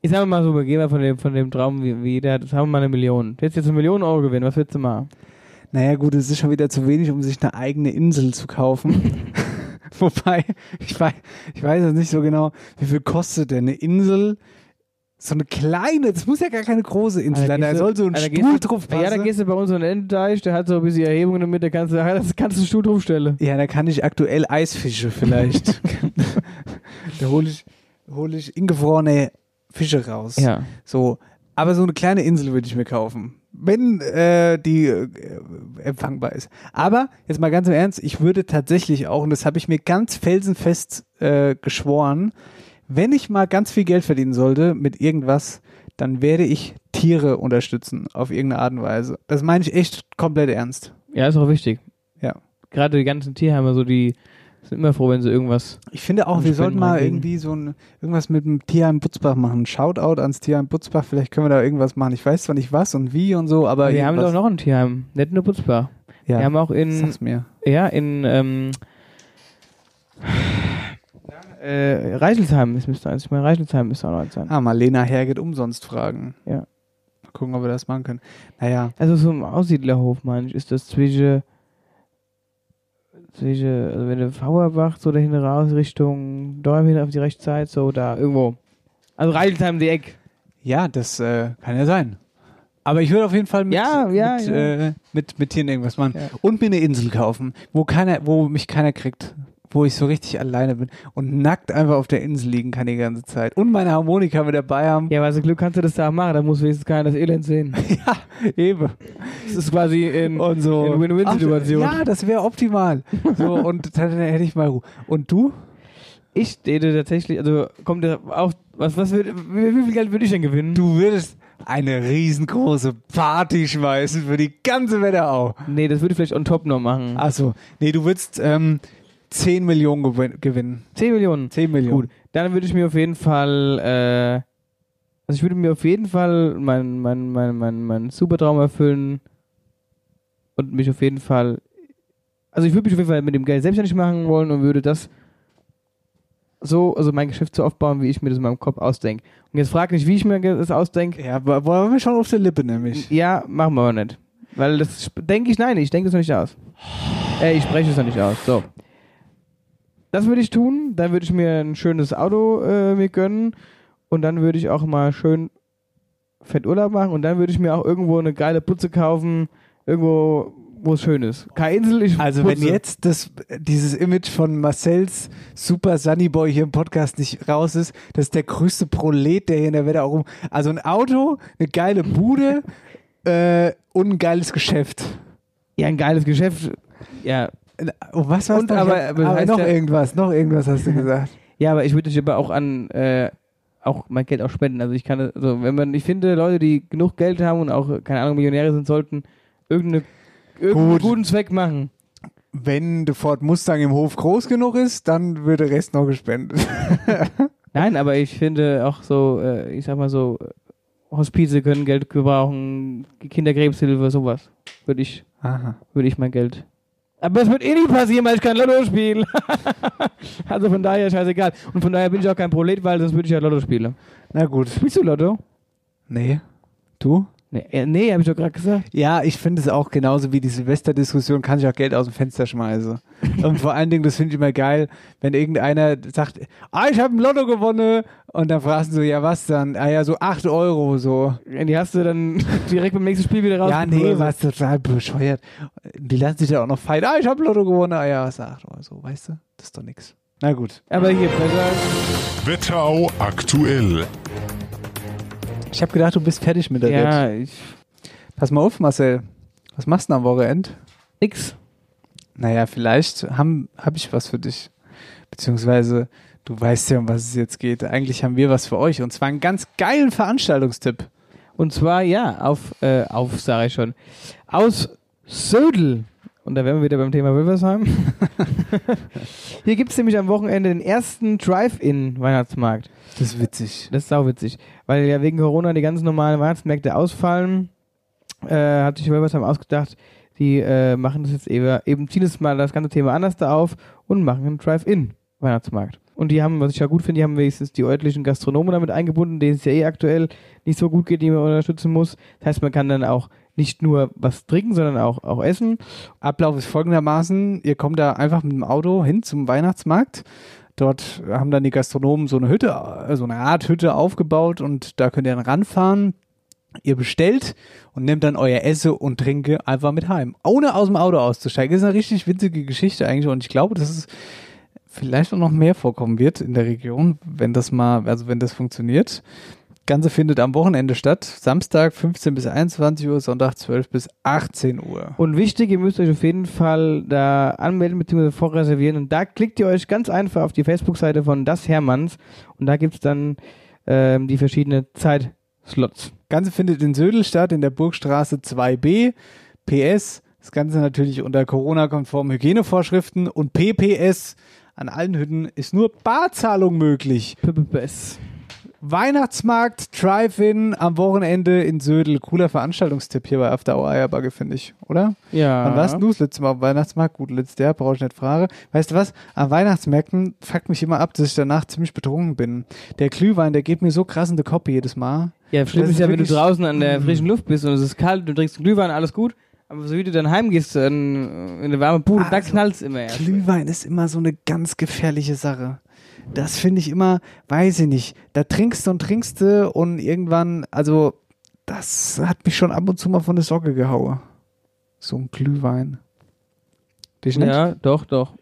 Ich sag mal so, wir gehen mal von dem, von dem Traum, wie, wie der, das haben wir mal eine Million. Du hättest jetzt eine Million Euro gewinnen, was würdest du machen? Naja, gut, es ist schon wieder zu wenig, um sich eine eigene Insel zu kaufen. Wobei, ich weiß, ich weiß jetzt nicht so genau, wie viel kostet denn eine Insel? So eine kleine, das muss ja gar keine große Insel sein, da soll so ein Stuhl drauf passen. Ja, da gehst du bei uns so einen Endteich, der hat so ein bisschen Erhebungen damit, da kannst du, da kannst du einen Stuhl draufstellen. Ja, da kann ich aktuell Eisfische vielleicht. da hole ich, hol ich ingefrorene Fische raus. Ja. So, aber so eine kleine Insel würde ich mir kaufen. Wenn äh, die äh, empfangbar ist. Aber jetzt mal ganz im Ernst, ich würde tatsächlich auch, und das habe ich mir ganz felsenfest äh, geschworen, wenn ich mal ganz viel Geld verdienen sollte mit irgendwas, dann werde ich Tiere unterstützen auf irgendeine Art und Weise. Das meine ich echt komplett ernst. Ja, ist auch wichtig. Ja. Gerade die ganzen Tierheime, so die sind immer froh, wenn sie irgendwas. Ich finde auch, wir sollten mal reinkriegen. irgendwie so ein, irgendwas mit dem Tierheim Butzbach machen. Shoutout ans Tierheim Butzbach. Vielleicht können wir da irgendwas machen. Ich weiß zwar nicht was und wie und so, aber wir haben doch noch ein Tierheim, nicht nur Putzbar. Ja, wir haben auch in. sag's mir. Ja, in ähm, äh, Reichelsheim, es müsste eigentlich mal Reichelsheim müsste auch noch eins sein. Ah, Marlena Herget umsonst fragen. Ja. Mal gucken, ob wir das machen können. Naja, Also so im Aussiedlerhof, meine ich, ist das zwischen, zwischen also wenn du Fauerbach so dahin raus Richtung Dorm auf die rechte Seite, so da irgendwo. Also Reichelsheim, die Eck. ja, das äh, kann ja sein. Aber ich würde auf jeden Fall mit, Ja, ja, mit, ja. Äh, mit, mit Tieren irgendwas machen. Und mir eine Insel kaufen, wo keiner, wo mich keiner kriegt. Wo ich so richtig alleine bin und nackt einfach auf der Insel liegen kann die ganze Zeit. Und meine Harmonika mit dabei haben. Ja, aber so Glück kannst du das da machen, da muss wenigstens keiner das Elend sehen. ja, eben. Das ist quasi in, Und so. in Win-Win-Situation. Ja, das wäre optimal. So, und dann hätte ich mal Ruhe. Und du? Ich täte tatsächlich, also kommt da auch, was, was würd, wie, wie viel Geld würde ich denn gewinnen? Du würdest eine riesengroße Party schmeißen für die ganze Wetterau. Nee, das würde ich vielleicht on top noch machen. Achso, nee, du würdest ähm, 10 Millionen gewin gewinnen. 10 Millionen. 10 Millionen. Gut, dann würde ich mir auf jeden Fall, äh, also ich würde mir auf jeden Fall meinen mein, mein, mein, mein Supertraum erfüllen und mich auf jeden Fall, also ich würde mich auf jeden Fall mit dem Geld selbstständig machen wollen und würde das so, also mein Geschäft so aufbauen, wie ich mir das in meinem Kopf ausdenke. Und jetzt frag nicht, wie ich mir das ausdenke. Ja, aber wollen wir schon auf der Lippe nämlich. Ja, machen wir aber nicht. Weil das denke ich, nein, ich denke es noch nicht aus. Äh, ich spreche es noch nicht aus. So. Das würde ich tun. Dann würde ich mir ein schönes Auto äh, mir gönnen. Und dann würde ich auch mal schön fett Urlaub machen. Und dann würde ich mir auch irgendwo eine geile Putze kaufen. Irgendwo, wo es schön ist. Keine Insel, ich Also putze. wenn jetzt das, dieses Image von Marcells Super Sunny Boy hier im Podcast nicht raus ist, das ist der größte Prolet, der hier in der Wette auch rum. Also ein Auto, eine geile Bude äh, und ein geiles Geschäft. Ja, ein geiles Geschäft. Ja. Oh, was Und noch? aber- aber aber noch ja- irgendwas, noch irgendwas hast du gesagt. Ja, aber ich würde dich aber auch an äh, auch mein Geld auch spenden. Also ich kann also wenn man ich finde Leute, die genug Geld haben und auch keine Ahnung Millionäre sind, sollten irgendeine irgendeinen Gut. guten Zweck machen. Wenn der Ford Mustang im Hof groß genug ist, dann wird der Rest noch gespendet. Nein, aber ich finde auch so, äh, ich sag mal so, Hospize können Geld gebrauchen, Kinderkrebshilfe, sowas. Würde ich, Aha. würde ich mein Geld. Aber es wird eh nicht passieren, weil ich kein Lotto spiele. also von daher scheißegal. Und von daher bin ich auch kein Prolet, weil sonst würde ich ja Lotto spielen. Na gut. Spielst du Lotto? Nee. Du? Nee, äh, nee hab ich doch gerade gesagt. Ja, ich finde es auch genauso wie die Silvesterdiskussion, kann ich auch Geld aus dem Fenster schmeißen. Und vor allen Dingen, das finde ich immer geil, wenn irgendeiner sagt, ah, ich habe ein Lotto gewonnen. Und dann fragst du so, ja, was dann? Ah ja, so 8 Euro, so. Ja, Die hast du dann direkt beim nächsten Spiel wieder raus. Ja, nee, was total bescheuert. Die lassen sich ja auch noch feiern. Ah, ich habe Lotto gewonnen. Ah ja, was 8 Euro, so, weißt du? Das ist doch nix. Na gut. Aber hier, besser. Wetterau aktuell. Ich habe gedacht, du bist fertig mit der Ja, Welt. ich. Pass mal auf, Marcel. Was machst du am Wochenende? Nix. Naja, vielleicht habe hab ich was für dich. Beziehungsweise, du weißt ja, um was es jetzt geht. Eigentlich haben wir was für euch. Und zwar einen ganz geilen Veranstaltungstipp. Und zwar, ja, auf, äh, auf, sage ich schon, aus Södel. Und da wären wir wieder beim Thema Wilversheim. Hier gibt es nämlich am Wochenende den ersten Drive-In-Weihnachtsmarkt. Das ist witzig. Das ist auch witzig. Weil ja wegen Corona die ganzen normalen Weihnachtsmärkte ausfallen, äh, hat sich Wilversheim ausgedacht, die äh, machen das jetzt eben, eben ziehen es mal das ganze Thema anders da auf und machen einen Drive-In-Weihnachtsmarkt. Und die haben, was ich ja gut finde, die haben wenigstens die örtlichen Gastronomen damit eingebunden, denen es ja eh aktuell nicht so gut geht, die man unterstützen muss. Das heißt, man kann dann auch nicht nur was trinken, sondern auch, auch essen. Ablauf ist folgendermaßen: Ihr kommt da einfach mit dem Auto hin zum Weihnachtsmarkt. Dort haben dann die Gastronomen so eine Hütte, äh, so eine Art Hütte aufgebaut und da könnt ihr dann ranfahren. Ihr bestellt und nehmt dann euer Esse und Trinke einfach mit heim, ohne aus dem Auto auszusteigen. Das ist eine richtig witzige Geschichte eigentlich und ich glaube, dass es vielleicht auch noch mehr vorkommen wird in der Region, wenn das mal, also wenn das funktioniert. Ganze findet am Wochenende statt. Samstag 15 bis 21 Uhr, Sonntag 12 bis 18 Uhr. Und wichtig, ihr müsst euch auf jeden Fall da anmelden bzw. vorreservieren. Und da klickt ihr euch ganz einfach auf die Facebook-Seite von Das Hermanns. Und da gibt es dann ähm, die verschiedenen Zeitslots Slots. Ganze findet in Södel statt, in der Burgstraße 2b. PS, das Ganze natürlich unter Corona-konformen Hygienevorschriften und PPS, an allen Hütten ist nur Barzahlung möglich. PPS. Weihnachtsmarkt, Drive-In am Wochenende in Södel. Cooler Veranstaltungstipp hier bei After Hour Eierbagge, finde ich, oder? Ja. Wann warst du das letzte Mal am Weihnachtsmarkt? Gut, letztes Jahr, brauche ich nicht fragen. Weißt du was? An Weihnachtsmärkten fuckt mich immer ab, dass ich danach ziemlich betrunken bin. Der Glühwein, der geht mir so krass in die Kopie jedes Mal. Ja, schlimm Das ist ja, wenn du draußen an der Mm. frischen Luft bist und es ist kalt, du trinkst Glühwein, alles gut. Aber so wie du dann heimgehst in, in eine warme Bude, da knallt's immer erst. Glühwein ist immer so eine ganz gefährliche Sache. Das finde ich immer, weiß ich nicht. Da trinkst du und trinkst du und irgendwann, also, das hat mich schon ab und zu mal von der Socke gehauen. So ein Glühwein. Dich nicht? Ja, doch, doch.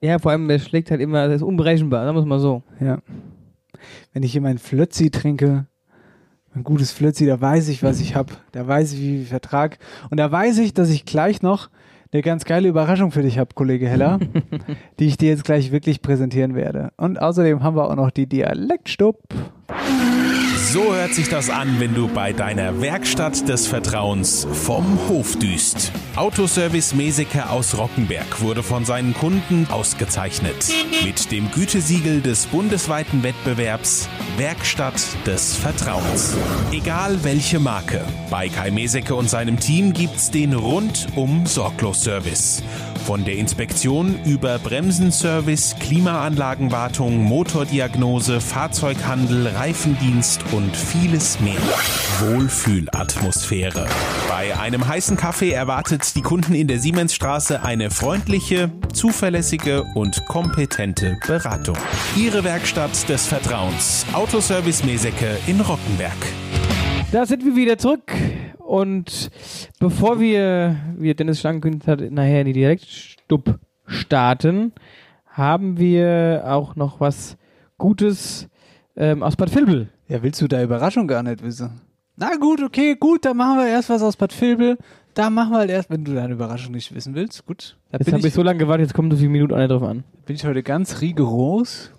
Ja, vor allem, der schlägt halt immer, der ist unberechenbar, sagen wir es mal so. Ja. Wenn ich hier mein Flötzi trinke, ein gutes Flötzi, da weiß ich, was ich habe. Da weiß ich, wie ich Vertrag. Und da weiß ich, dass ich gleich noch eine ganz geile Überraschung für dich habe, Kollege Heller, die ich dir jetzt gleich wirklich präsentieren werde. Und außerdem haben wir auch noch die Dialektstub. So hört sich das an, wenn du bei deiner Werkstatt des Vertrauens vom Hof düst. Autoservice Meseke aus Rockenberg wurde von seinen Kunden ausgezeichnet. Mit dem Gütesiegel des bundesweiten Wettbewerbs Werkstatt des Vertrauens. Egal welche Marke, bei Kai Meseke und seinem Team gibt's den rundum sorglos Service. Von der Inspektion über Bremsenservice, Klimaanlagenwartung, Motordiagnose, Fahrzeughandel, Reifendienst und vieles mehr. Wohlfühlatmosphäre. Bei einem heißen Kaffee erwartet die Kunden in der Siemensstraße eine freundliche, zuverlässige und kompetente Beratung. Ihre Werkstatt des Vertrauens. Autoservice Mesecke in Rockenberg. Da sind wir wieder zurück. Und bevor wir, wie Dennis schon hat, nachher in die Direktstub starten, haben wir auch noch was Gutes ähm, aus Bad Vilbel. Ja, willst du da Überraschung gar nicht wissen? Na gut, okay, gut, dann machen wir erst was aus Bad Vilbel. Da machen wir halt erst, wenn du deine Überraschung nicht wissen willst. Gut. Da Jetzt habe ich so lange gewartet, jetzt kommt so viele Minuten nicht drauf an. bin ich heute ganz rigoros.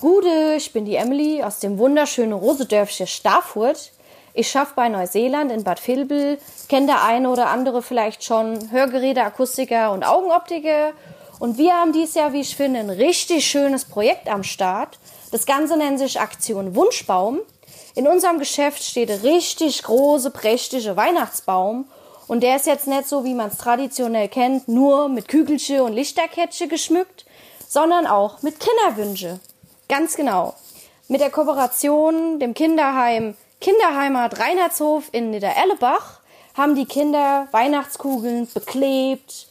Gute, ich bin die Emily aus dem wunderschönen Rosedörfchen Starfurt. Ich schaffe bei Neuseeland in Bad Vilbel, kennt der eine oder andere vielleicht schon Hörgeräte, Akustiker und Augenoptiker. Und wir haben dieses Jahr, wie ich finde, ein richtig schönes Projekt am Start. Das Ganze nennt sich Aktion Wunschbaum. In unserem Geschäft steht ein richtig große, prächtige Weihnachtsbaum. Und der ist jetzt nicht so, wie man es traditionell kennt, nur mit Kügelchen und Lichterkettchen geschmückt, sondern auch mit Kinderwünsche. Ganz genau. Mit der Kooperation, dem Kinderheim Kinderheimat Reinhardshof in Niedererlebach haben die Kinder Weihnachtskugeln beklebt,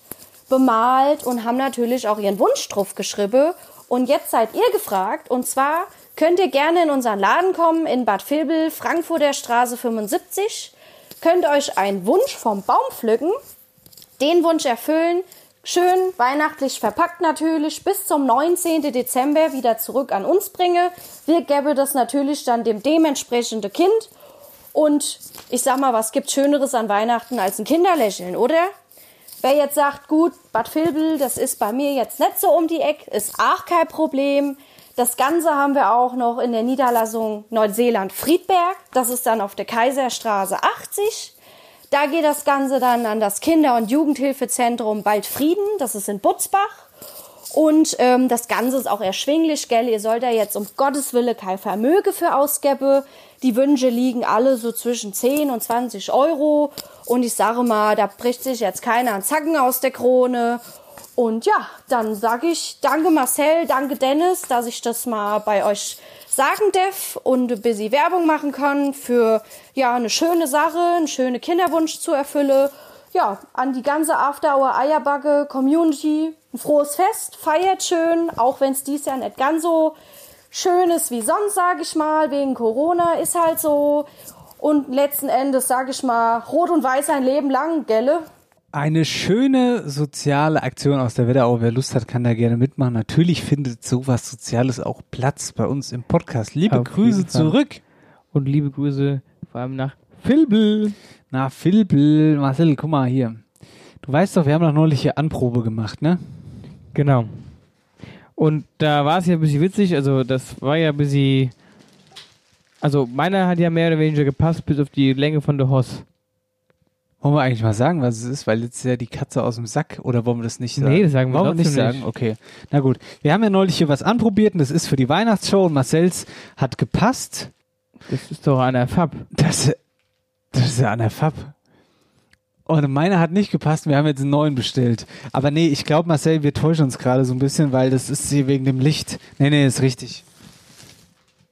bemalt und haben natürlich auch ihren Wunsch drauf geschrieben. Und jetzt seid ihr gefragt. Und zwar könnt ihr gerne in unseren Laden kommen in Bad Vilbel, Frankfurter Straße 75. Könnt euch einen Wunsch vom Baum pflücken, den Wunsch erfüllen, schön weihnachtlich verpackt natürlich, bis zum 19. Dezember wieder zurück an uns bringe. Wir gäbe das natürlich dann dem dementsprechenden Kind. Und ich sag mal, was gibt Schöneres an Weihnachten als ein Kinderlächeln, oder? Wer jetzt sagt, gut, Bad Vilbel, das ist bei mir jetzt nicht so um die Ecke, ist auch kein Problem. Das Ganze haben wir auch noch in der Niederlassung Neuseeland-Friedberg. Das ist dann auf der Kaiserstraße 80. Da geht das Ganze dann an das Kinder- und Jugendhilfezentrum Waldfrieden. Das ist in Butzbach. Und ähm, das Ganze ist auch erschwinglich, gell? Ihr sollt da jetzt um Gottes Wille kein Vermögen für ausgeben. Die Wünsche liegen alle so zwischen 10 und 20 Euro. Und ich sage mal, da bricht sich jetzt keiner einen Zacken aus der Krone. Und ja, dann sage ich danke Marcel, danke Dennis, dass ich das mal bei euch sagen darf und ein bisschen Werbung machen kann für ja eine schöne Sache, einen schönen Kinderwunsch zu erfüllen. Ja, an die ganze After Hour Eierbacke Community ein frohes Fest, feiert schön, auch wenn es dies Jahr nicht ganz so schön ist wie sonst, sage ich mal, wegen Corona ist halt so. Und letzten Endes, sage ich mal, rot und weiß ein Leben lang, gelle? Eine schöne soziale Aktion aus der Wetterau. Wer Lust hat, kann da gerne mitmachen. Natürlich findet sowas Soziales auch Platz bei uns im Podcast. Liebe Auf Grüße zurück. Und liebe Grüße vor allem nach Vilbel. Na, Filbel, Marcel, guck mal hier. Du weißt doch, wir haben doch neulich hier Anprobe gemacht, ne? Genau. Und da war es ja ein bisschen witzig, also das war ja ein bisschen Also meiner hat ja mehr oder weniger gepasst, bis auf die Länge von der Hoss. Wollen wir eigentlich mal sagen, was es ist? Weil jetzt ist ja die Katze aus dem Sack. Oder wollen wir das nicht sagen? Nee, das sagen wir wollen wir nicht sagen. Okay. Na gut. Wir haben ja neulich hier was anprobiert und das ist für die Weihnachtsshow und Marcells hat gepasst. Das ist doch an der Fab. Das, das ist ja an der Fab. Und meiner hat nicht gepasst. Wir haben jetzt einen neuen bestellt. Aber nee, ich glaube, Marcel, wir täuschen uns gerade so ein bisschen, weil das ist hier wegen dem Licht. Nee, nee, ist richtig.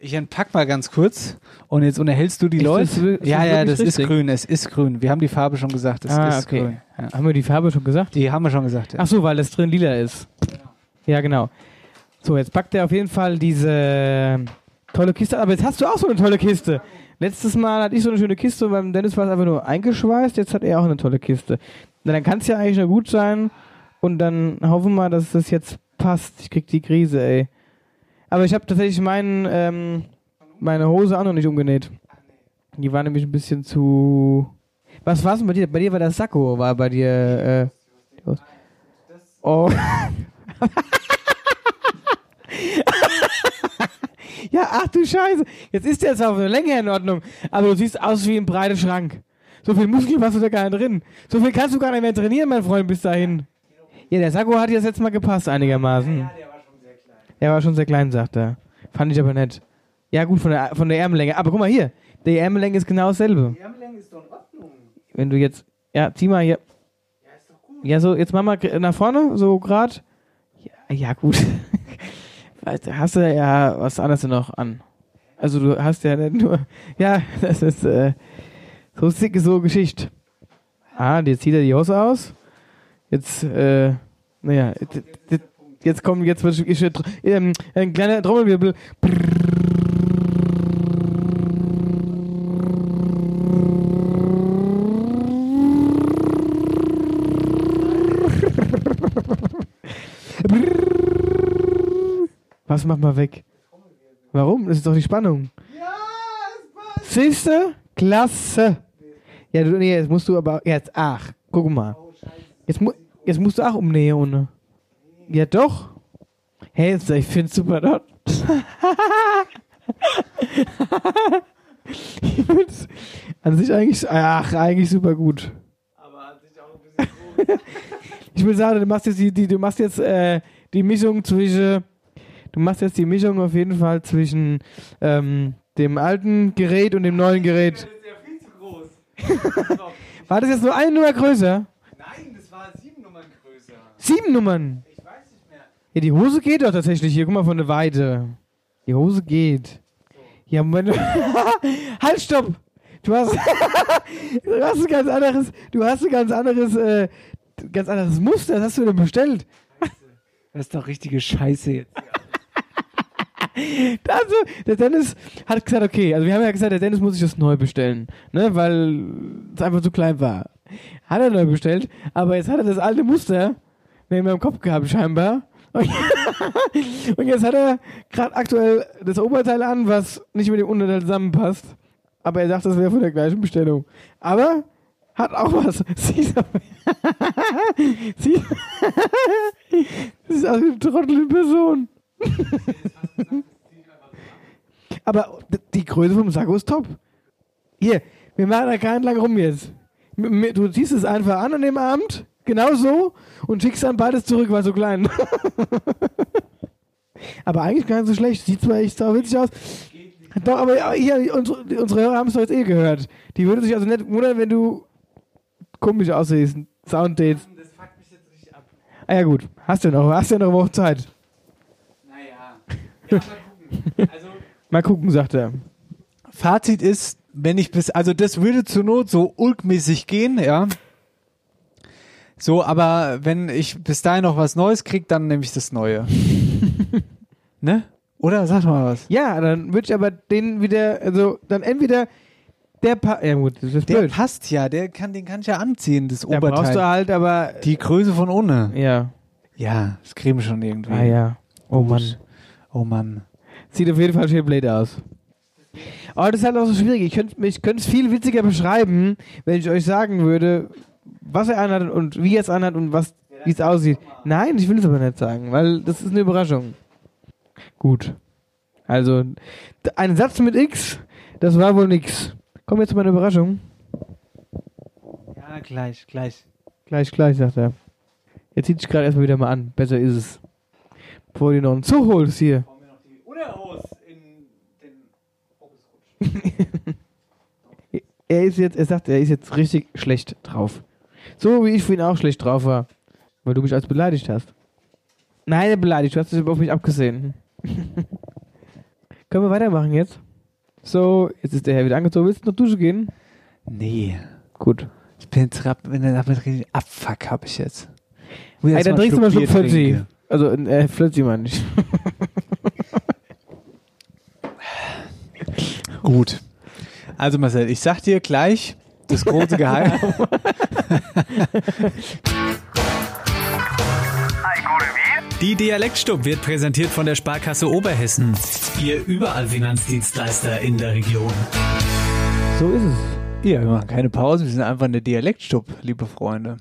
Ich entpack mal ganz kurz und jetzt unterhältst du die Ist Leute. das ist ja, das ja, das ist richtig? grün. Es ist grün. Wir haben die Farbe schon gesagt. Es ah, ist okay. grün. Ja. Haben wir die Farbe schon gesagt? Die haben wir schon gesagt. Ja. Ach so, weil das drin lila ist. Ja, genau. So, jetzt packt er auf jeden Fall diese tolle Kiste. Aber jetzt hast du auch so eine tolle Kiste. Letztes Mal hatte ich so eine schöne Kiste und beim Dennis war es einfach nur eingeschweißt. Jetzt hat er auch eine tolle Kiste. Na, dann kann es ja eigentlich nur gut sein. Und dann hoffen wir mal, dass das jetzt passt. Ich krieg die Krise, ey. Aber ich habe tatsächlich meinen, ähm, meine Hose auch noch nicht umgenäht. Die war nämlich ein bisschen zu. Was war's denn bei dir? Bei dir war das Sakko, war bei dir. Äh, oh. ja, ach du Scheiße. Jetzt ist der zwar auf eine Länge in Ordnung, aber du siehst aus wie ein breiter Schrank. So viel Muskeln hast du da gar nicht drin. So viel kannst du gar nicht mehr trainieren, mein Freund, bis dahin. Ja, der Sakko hat jetzt jetzt mal gepasst einigermaßen. Ja, der war schon sehr klein. Der war schon sehr klein, sagt er. Fand ich aber nett. Ja, gut, von der, von der Ärmellänge. Aber guck mal hier. Die Ärmellänge ist genau dasselbe. Die Ärmellänge ist doch in Ordnung. Wenn du jetzt. Ja, zieh mal hier. Ja, so, jetzt mach mal nach vorne, so grad. Ja, ja, gut. Hast du ja was anderes noch an. Also du hast ja nicht nur. Ja, das ist äh, so sick, so Geschichte. Ah, jetzt zieht er die Hose aus. Jetzt, äh, naja, jetzt- kommt, jetzt wird ich, ähm, ein kleiner Trommelwirbel. Was mach mal weg? Warum? Das ist doch die Spannung. Ja, Siehste? Klasse. Ja, du, nee, jetzt musst du aber jetzt, ach, guck mal. Jetzt, mu jetzt musst du auch umnähen. Ja, doch. Hey, ich find's super dort. ich find's an sich eigentlich, ach, eigentlich super gut. ich will sagen, du machst jetzt die, die du machst jetzt äh, die Mischung zwischen, du machst jetzt die Mischung auf jeden Fall zwischen ähm, dem alten Gerät und dem neuen Gerät. War das jetzt nur eine Nummer größer? Nein, das war sieben Nummern größer. Sieben Nummern. Ich. Ja, die Hose geht doch tatsächlich hier. Guck mal von der Weite. Die Hose geht. Ja, Moment. halt, stopp! Du hast, du hast ein ganz anderes, du hast ein ganz anderes, äh, ganz anderes Muster. Was hast du denn bestellt? Das ist doch richtige Scheiße jetzt. Also, der Dennis hat gesagt, okay, also wir haben ja gesagt, der Dennis muss sich das neu bestellen, ne, weil es einfach zu klein war. Hat er neu bestellt, aber jetzt hat er das alte Muster neben im Kopf gehabt, scheinbar. Und jetzt hat er gerade aktuell das Oberteil an, was nicht mit dem Unterteil zusammenpasst. Aber er sagt, das wäre von der gleichen Bestellung. Aber hat auch was. Sieht Sieht ist also eine trottelige Person. Aber die Größe vom Sakko ist top. Hier, wir machen da keinen lang rum jetzt. Du ziehst es einfach an an dem Abend, genau so, und schickst dann beides zurück, weil so klein. aber eigentlich gar nicht so schlecht. Sieht zwar echt sau witzig aus. Doch, aber ja, hier, unsere, unsere Hörer haben es doch jetzt eh gehört. Die würden sich also nicht wundern, wenn du komisch aussiehst. Sounddates. Das fuckt mich jetzt richtig ab. Ah ja gut, hast du noch, hast du ja noch eine Woche Zeit. Naja. Ja, mal gucken. Also, Mal gucken, sagt er. Fazit ist, wenn ich bis, also das würde zur Not so ulkmäßig gehen, ja. So, aber wenn ich bis dahin noch was Neues krieg, dann nehme ich das Neue. ne? Oder? Sag mal was. Ja, dann würde ich aber den wieder, also dann entweder der pa ja gut, das ist Der blöd. passt ja, der kann, den kann ich ja anziehen, das Da Oberteil. brauchst du halt aber Die Größe von ohne. ja. Ja, das kriegen wir schon irgendwie. Ah ja. Oh Mann. Oh Mann. Sieht auf jeden Fall schön blöd aus. Aber das ist halt auch so schwierig. Ich könnte es viel witziger beschreiben, wenn ich euch sagen würde, was er anhat und wie er es anhat und was wie es aussieht. Nein, ich will es aber nicht sagen, weil das ist eine Überraschung. Gut. Also, ein Satz mit X Das war wohl nix. Kommen wir zu meiner Überraschung. Ja, gleich, gleich. Gleich, gleich, sagt er. Jetzt zieht sich gerade erstmal wieder mal an. Besser ist es. Bevor du noch einen Zug holst hier. er ist jetzt, er sagt, er ist jetzt richtig schlecht drauf. So wie ich vorhin auch schlecht drauf war. Weil du mich als beleidigt hast. Nein, beleidigt, du hast es auf mich abgesehen. Können wir weitermachen jetzt? So, jetzt ist der Herr wieder angezogen. Willst du noch duschen gehen? Nee. Gut. Ich bin jetzt grad, wenn er damit richtig Abfuck habe ich jetzt. Ey, dann trinkst du mal schon Flötzi. Also, äh, Flötzi meine ich. Gut. Also Marcel, ich sag dir gleich das große Geheimnis. Die Dialektstub wird präsentiert von der Sparkasse Oberhessen. Ihr überall Finanzdienstleister in der Region. So ist es. Ja, wir machen keine Pause, wir sind einfach eine Dialektstub, liebe Freunde.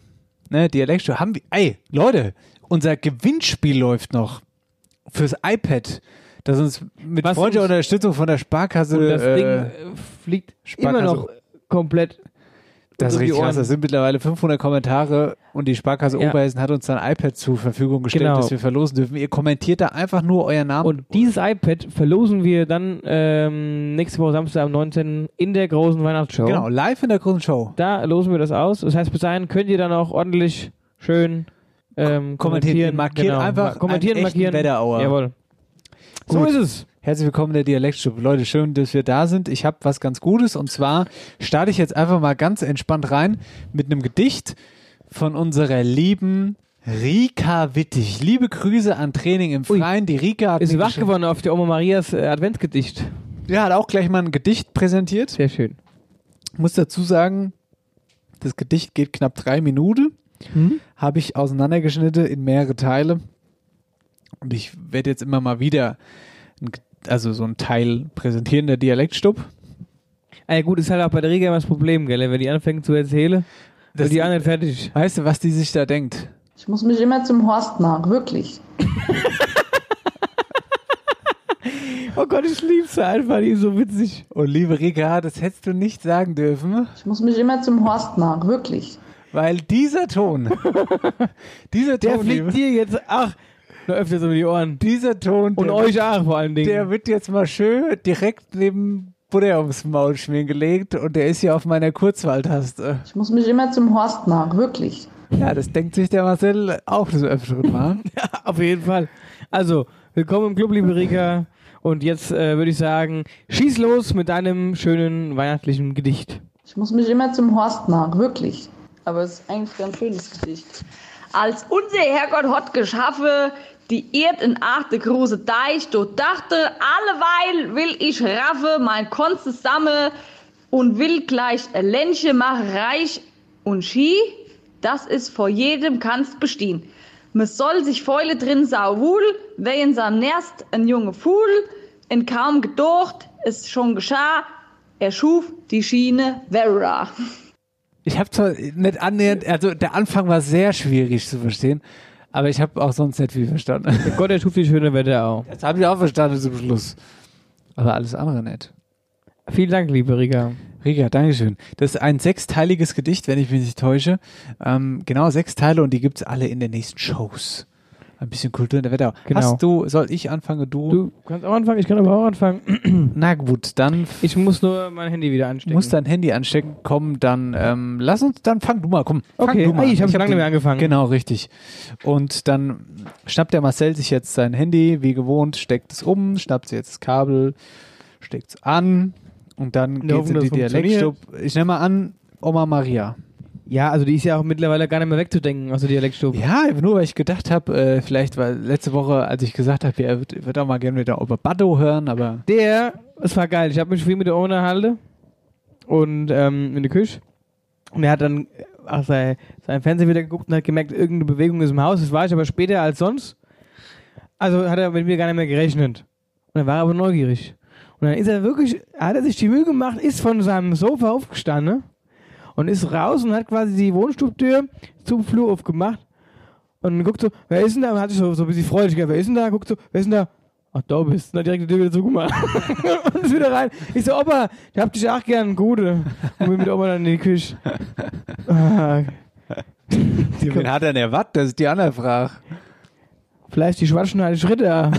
Ne, Dialektstub haben wir. Ey, Leute, unser Gewinnspiel läuft noch fürs iPad, das uns mit Was freundlicher uns- Unterstützung von der Sparkasse. Und das äh, Ding äh, fliegt immer Sparkasse- noch komplett. Das ist richtig krass. Das sind mittlerweile 500 Kommentare und die Sparkasse Ja. Oberhessen hat uns ein iPad zur Verfügung gestellt, Genau. das wir verlosen dürfen. Ihr kommentiert da einfach nur euren Namen. Und dieses iPad verlosen wir dann ähm, nächste Woche Samstag am 19. in der großen Weihnachtsshow. genau, live in der großen Show. Da losen wir das aus. Das heißt, bis dahin könnt ihr dann auch ordentlich schön ähm, Kommentieren. kommentieren. Markiert genau. einfach kommentieren, einen markieren. Wetterauer. Jawohl. So Gut. ist es. Herzlich willkommen in der Dialektstube. Leute, schön, dass wir da sind. Ich habe was ganz Gutes und zwar starte ich jetzt einfach mal ganz entspannt rein mit einem Gedicht von unserer lieben Rika Wittig. Liebe Grüße an Training im Freien. Die Rika hat Ist wach geworden auf der Oma Marias äh, Adventsgedicht. Ja, hat auch gleich mal ein Gedicht präsentiert. Sehr schön. muss dazu sagen, das Gedicht geht knapp drei Minuten. Mhm. Habe ich auseinandergeschnitten in mehrere Teile. Und ich werde jetzt immer mal wieder ein, Ge- also so ein Teil präsentieren, der Dialektstub. Ah, ja, gut, ist halt auch bei der Riga immer das Problem, gell? Wenn die anfängt zu erzählen, Das- wird die anderen fertig. Weißt du, was die sich da denkt? Ich muss mich immer zum Horst nach, wirklich. Oh Gott, ich liebe sie einfach, die ist so witzig. Und liebe Rika, das hättest du nicht sagen dürfen, Ich muss mich immer zum Horst nach, wirklich. weil dieser Ton, dieser Der Ton, fliegt liebe- dir jetzt, ach, noch öfters um die Ohren. dieser Ton, Und der, euch auch vor allen Dingen. der wird jetzt mal schön direkt neben Butter ums Maul schmieren gelegt und der ist ja auf meiner Kurzwahltaste. Ich muss mich immer zum Horst nach, wirklich. Ja, das denkt sich der Marcel auch des Öfteren mal. Auf jeden Fall. Also, willkommen im Club, liebe Rika. Und jetzt äh, würde ich sagen, schieß los mit deinem schönen weihnachtlichen Gedicht. Ich muss mich immer zum Horst nach, wirklich. Aber es ist eigentlich ein ganz schönes Gedicht. Als unser Herrgott hat geschaffen, die Erd in achte große Deich, do dachte, alleweil will ich raffe mein Konz zusammen und will gleich ein Ländchen machen reich und Ski, das ist vor jedem kannst bestehen. Man soll sich Fäule drin sau wohl, wer in seinem Nest ein junge Fuhl, in kaum gedacht, es schon geschah, er schuf die Schiene Vera. Ich habe zwar nicht annähernd, also der Anfang war sehr schwierig zu verstehen, aber ich habe auch sonst nicht viel verstanden. Der Gott, der schuf die schöne Wetter auch. Das habe ich auch verstanden zum Schluss. Aber alles andere nicht. Vielen Dank, liebe Rika. Rika, Dankeschön. Das ist ein sechsteiliges Gedicht, wenn ich mich nicht täusche. Ähm, genau, sechs Teile und die gibt's alle in den nächsten Shows. Ein bisschen Kultur in der Wetterau. Genau. Hast du, soll ich anfangen, du? Du kannst auch anfangen, ich kann aber auch anfangen. Na gut, dann Ich muss nur mein Handy wieder anstecken. musst dein Handy anstecken. Komm, dann ähm, lass uns, dann fang du mal, komm. Okay, du mal. ey, ich hab schon lange nicht mehr angefangen. Genau, richtig. Und dann schnappt der Marcel sich jetzt sein Handy, wie gewohnt, steckt es um, schnappt sich jetzt das Kabel, steckt es an und dann der geht's in die dass es funktioniert. Dialektstub. Ich nehme mal an, Oma Maria. Ja, also die ist ja auch mittlerweile gar nicht mehr wegzudenken aus der Dialektstube. Ja, nur weil ich gedacht habe, äh, vielleicht war letzte Woche, als ich gesagt habe, er wird, wird auch mal gerne wieder über Baddo hören, aber Der, es war geil. Ich habe mich viel mit der Oma unterhalten und ähm, in der Küche. Und er hat dann auch sein, sein Fernseher wieder geguckt und hat gemerkt, irgendeine Bewegung ist im Haus. Das war ich aber später als sonst. Also hat er mit mir gar nicht mehr gerechnet. Und er war aber neugierig. Und dann ist er wirklich, hat er sich die Mühe gemacht, ist von seinem Sofa aufgestanden und ist raus und hat quasi die Wohnstubtür zum Flur aufgemacht und guckt so, wer ist denn da? Und hat sich so, so ein bisschen freudig, wer ist denn da? Guckt so, wer ist denn da? Ach, da bist du. Na, direkt die Tür wieder zugemacht. und ist wieder rein. Ich so, Opa, ich hab dich auch gern, gute. Und bin mit Oma dann in die Küche. Ah, Wen hat er denn erwartet? Das ist die andere Frage. vielleicht die schwarzen Schritte.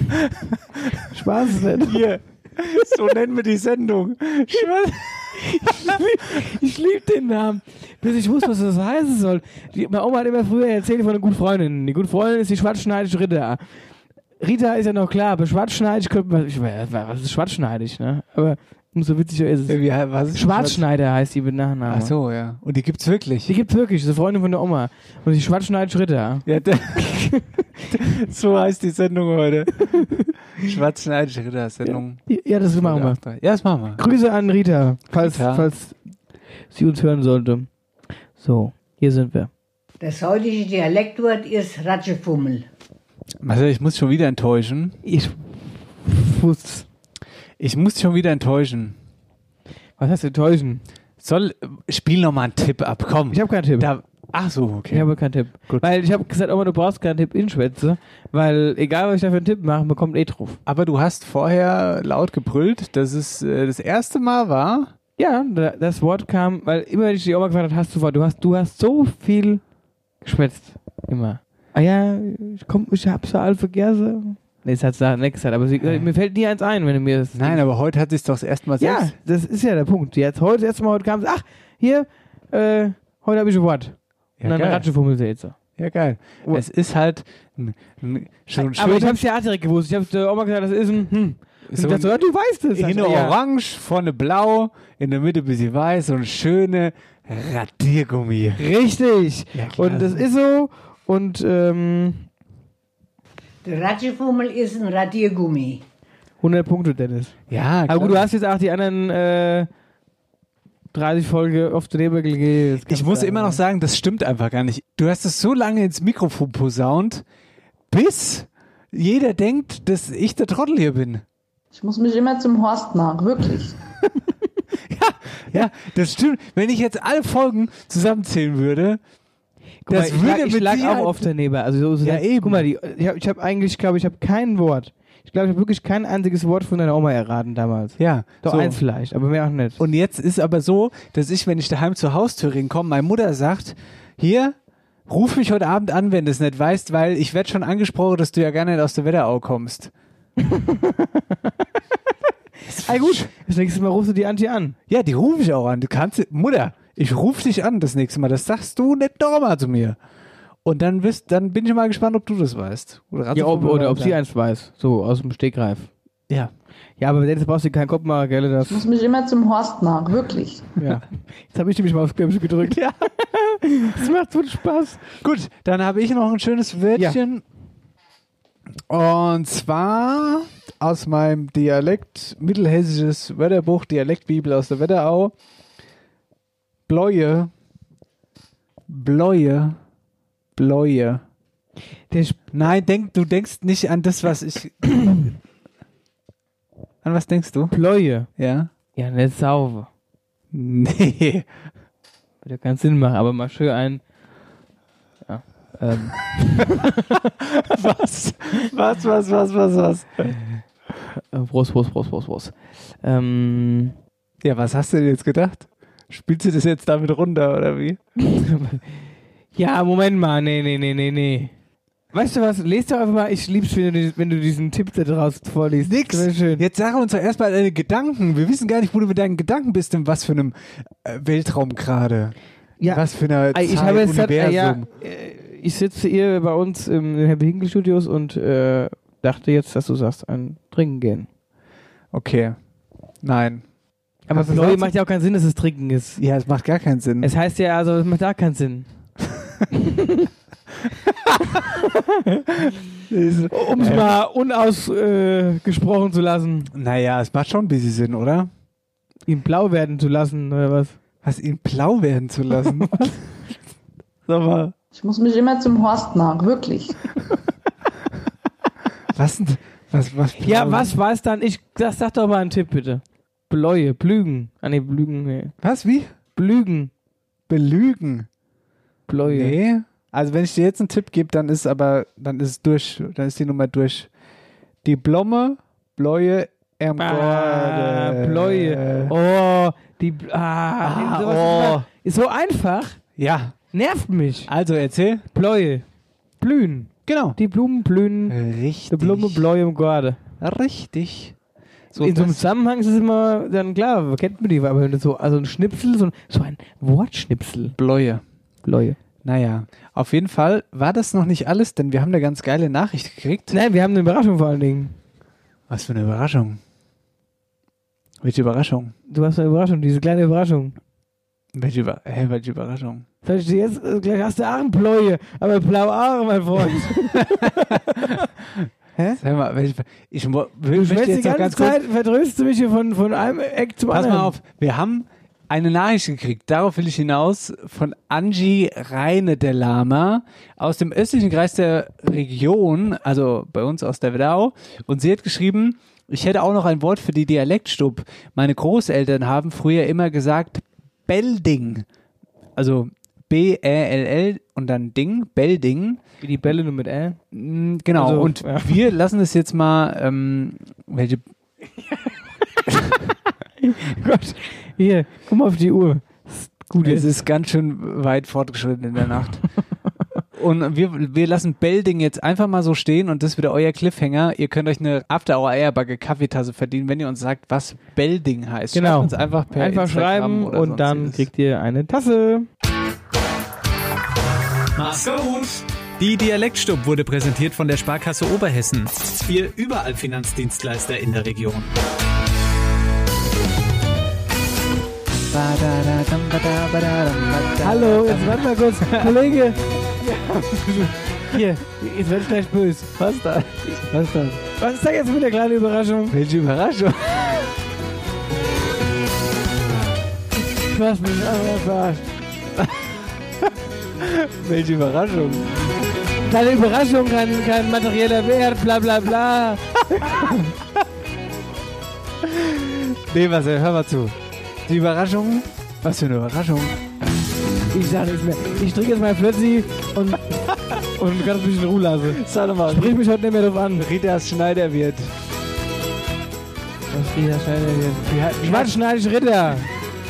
Spaß nicht. Hier, so nennen wir die Sendung. ich liebe den Namen. Bis ich wusste, was das heißen soll. Die, meine Oma hat immer früher erzählt von einer guten Freundin. Die gute Freundin ist die schwarzschneidige Rita. Rita ist ja noch klar, aber schwarzschneidig könnte man. Ich, was ist schwarzschneidig, ne? Aber umso witziger ist es. Wie, was ist Schwarzschneider heißt die mit Nachnamen. Ach so, ja. Und die gibt's wirklich. Die gibt's wirklich, das ist eine Freundin von der Oma. Und die schwarzschneidige Rita. Ja, so heißt die Sendung heute. Schwarzschneidige Ritter-Sendung. Ja, das machen wir. Ja, das machen wir. Grüße an Rita, falls, Rita. falls sie uns hören sollte. So, hier sind wir. Das heutige Dialektwort ist Ratschefummel. Also ich muss schon wieder enttäuschen. Ich muss. Ich muss schon wieder enttäuschen. Was heißt enttäuschen? Soll, spiel noch mal einen Tipp ab, komm. Ich habe keinen Tipp. Da, ach so, okay. Ich habe keinen Tipp. Weil ich habe gesagt, Oma, du brauchst keinen Tipp in Schwätze, weil egal, was ich da für einen Tipp mache, man kommt eh drauf. Aber du hast vorher laut gebrüllt, dass es äh, das erste Mal war. Ja, da, das Wort kam, weil immer, wenn ich die Oma gefragt habe, hast du Wort, du hast, du hast so viel geschwätzt. Immer. Ah ja, ich komm, ich hab so alle vergessen. Nee, das hat sie nicht gesagt, aber sie, mir fällt nie eins ein, wenn du mir das. Nein, aber heute hat sie es doch das erste Mal Ja, selbst. das ist ja der Punkt. Jetzt heute, das erste Mal heute kam es, ach, hier, äh, heute habe ich ein Wort. Ja, Und dann geil. Ratschefummel sie jetzt. Ja, geil. Es ist halt ein, ein, schon Aber ich hab's ja auch direkt gewusst. Ich hab's der Oma gesagt, das ist ein, hm. So dachte so, du weißt es. Hinten ja. orange, vorne blau, in der Mitte ein bisschen weiß und schöne Radiergummi. Richtig. Ja, und das ist so. Und ähm, Der Ratschefummel ist ein Radiergummi. 100 Punkte, Dennis. Ja, Aber gut, du hast jetzt auch die anderen äh, 30 Folge auf den Nebel gegeben. Ich muss immer noch sagen, das stimmt einfach gar nicht. Du hast es so lange ins Mikrofon posaunt, bis jeder denkt, dass ich der Trottel hier bin. Ich muss mich immer zum Horst machen, wirklich. Ja, das stimmt. Wenn ich jetzt alle Folgen zusammenzählen würde, Guck mal, das ich würde lag, ich lag auch oft daneben. Also so, Ja, eben. Guck mal, die, ich habe ich hab eigentlich, glaube ich, habe kein Wort. Ich glaube, ich habe wirklich kein einziges Wort von deiner Oma erraten damals. Ja, Doch so. eins vielleicht, aber mehr auch nicht. Und jetzt ist aber so, dass ich, wenn ich daheim zur Haustür komme, meine Mutter sagt, hier, ruf mich heute Abend an, wenn du es nicht weißt, weil ich werde schon angesprochen, dass du ja gar nicht aus der Wetterau kommst. Ah, gut. Das nächste Mal rufst du die Anti an. Ja, die rufe ich auch an. Du kannst, Mutter, ich rufe dich an das nächste Mal. Das sagst du nicht nochmal zu mir. Und dann, bist, dann bin ich mal gespannt, ob du das weißt. Oder Ja, ob, oder ob sie eins weiß. So, aus dem Stegreif. Ja. Ja, aber jetzt brauchst du keinen Kopf machen, gell? Das, Ich muss mich immer zum Horst machen, wirklich. ja. Jetzt habe ich nämlich mal aufs Knöpfchen gedrückt. Ja. Das macht so Spaß. Gut, dann habe ich noch ein schönes Wörtchen. Und zwar aus meinem Dialekt, mittelhessisches Wörterbuch, Dialektbibel aus der Wetterau. Bläue. Bläue. Bläue. Nein, denk, du denkst nicht an das, was ich. an was denkst du? Pläue. Ja. Ja, nicht sauber. Nee. Würde keinen Sinn machen, aber mal schön ein. Ja. Ähm. was? Was, was, was, was, was? Äh, Prost, Prost, Prost, Prost, Prost. Ähm. Ja, was hast du denn jetzt gedacht? Spielst du das jetzt damit runter, oder wie? Ja, Moment mal. Nee, nee, nee, nee, nee. Weißt du was? Lest doch einfach mal. Ich lieb's, wenn du, wenn du diesen Tipp da draußen vorliest. Nix. Wär schön. Jetzt sag uns doch erstmal deine Gedanken. Wir wissen gar nicht, wo du mit deinen Gedanken bist, in was für einem äh, Weltraum gerade. Ja. Was für einer Äh, Zeit, Ich habe jetzt äh, ja, Universum. äh, ich sitze hier bei uns im Happy Hinkel Studios und äh, dachte jetzt, dass du sagst, ein Trinken gehen. Okay. Nein. Aber für Leute gesagt? macht ja auch keinen Sinn, dass es Trinken ist. Ja, es macht gar keinen Sinn. Es heißt ja, also es macht da keinen Sinn. Um es Ähm. mal unausgesprochen äh, zu lassen. Naja, es macht schon ein bisschen Sinn, oder? Ihn blau werden zu lassen, oder was? Was, ihn blau werden zu lassen? Sag mal, Ich muss mich immer zum Horst machen, wirklich. was denn? Was, was Ja, was weiß dann ich? Das sag doch mal einen Tipp, bitte. Bläue, Blügen. Ah, nee, Blügen, nee. Was, wie? Blügen. Belügen. Bläue. Nee. Also wenn ich dir jetzt einen Tipp gebe, dann ist aber, dann ist es durch, dann ist die Nummer durch, Die Blomme, Bläue, Ah, Ermgorde. Bläue. Oh, die. Ah, Ah, oh. Ist so einfach. Ja. Nervt mich. Also erzähl. Bläue. Blühen. Genau. Die Blumen blühen. Richtig. Die Blume, Bläue im Garde. Richtig. So, In so einem Zusammenhang ist es immer dann klar, kennt man die, aber wenn du so, also ein Schnipsel, so ein, so ein Wortschnipsel. Bläue. Bläue. Naja, auf jeden Fall war das noch nicht alles, denn wir haben eine ganz geile Nachricht gekriegt. Nein, wir haben eine Überraschung vor allen Dingen. Was für eine Überraschung. Welche Überraschung? Du hast eine Überraschung, diese kleine Überraschung. Welche, Über Hä, welche Überraschung? Soll ich dir jetzt, äh, gleich hast du auch einen Bläue, aber blaue Haare, mein Freund. Hä? Sag mal, ich mo- Du will, möchte die jetzt noch ganze ganz kurz, Zeit, vertröst du mich hier von, von einem Eck zum Pass anderen. mal auf, wir haben eine Nachricht gekriegt, darauf will ich hinaus, von Angie Reine der Lama aus dem östlichen Kreis der Region, also bei uns aus der Wetterau. Und sie hat geschrieben, ich hätte auch noch ein Wort für die Dialektstub. Meine Großeltern haben früher immer gesagt Belding. Also B-E-L-L und dann Ding, Belding. Wie die Bälle nur mit Ä. Mm, Genau, Also, und ja. wir lassen es jetzt mal, ähm, welche Gott, hier, guck mal auf die Uhr. Ist Gut, Es ist ganz schön weit fortgeschritten in der Nacht. Und wir, wir lassen Belding jetzt einfach mal so stehen und das ist wieder euer Cliffhanger. Ihr könnt euch eine After Hour Eierbacke Kaffeetasse verdienen, wenn ihr uns sagt, was Belding heißt. Schreibt Genau. uns einfach per Einfach Instagram schreiben und dann sonstiges. kriegt ihr eine Tasse. Mach's gut. Die Dialektstub wurde präsentiert von der Sparkasse Oberhessen. Ihr überall Finanzdienstleister in der Region. Hallo, jetzt warte mal kurz. Kollege. Hier, jetzt werde ich gleich böse. Was da? Was da? Was ist da jetzt mit der kleinen Überraschung? Welche Überraschung? Du hast mich einfach verarscht. Welche Überraschung? Deine Überraschung, kein, kein materieller Wert, bla bla bla. Nee, was, hör mal zu. Die Überraschung? Was für eine Überraschung? Ich sag nichts mehr. Ich trinke jetzt mal Flötzi und, und ganz ein bisschen Ruhe lassen. Sag doch mal. Sprich mich heute nicht mehr drauf an. Ritas Schneider wird. Was Rita Schneider wird? Schwarzschneidig Ritter.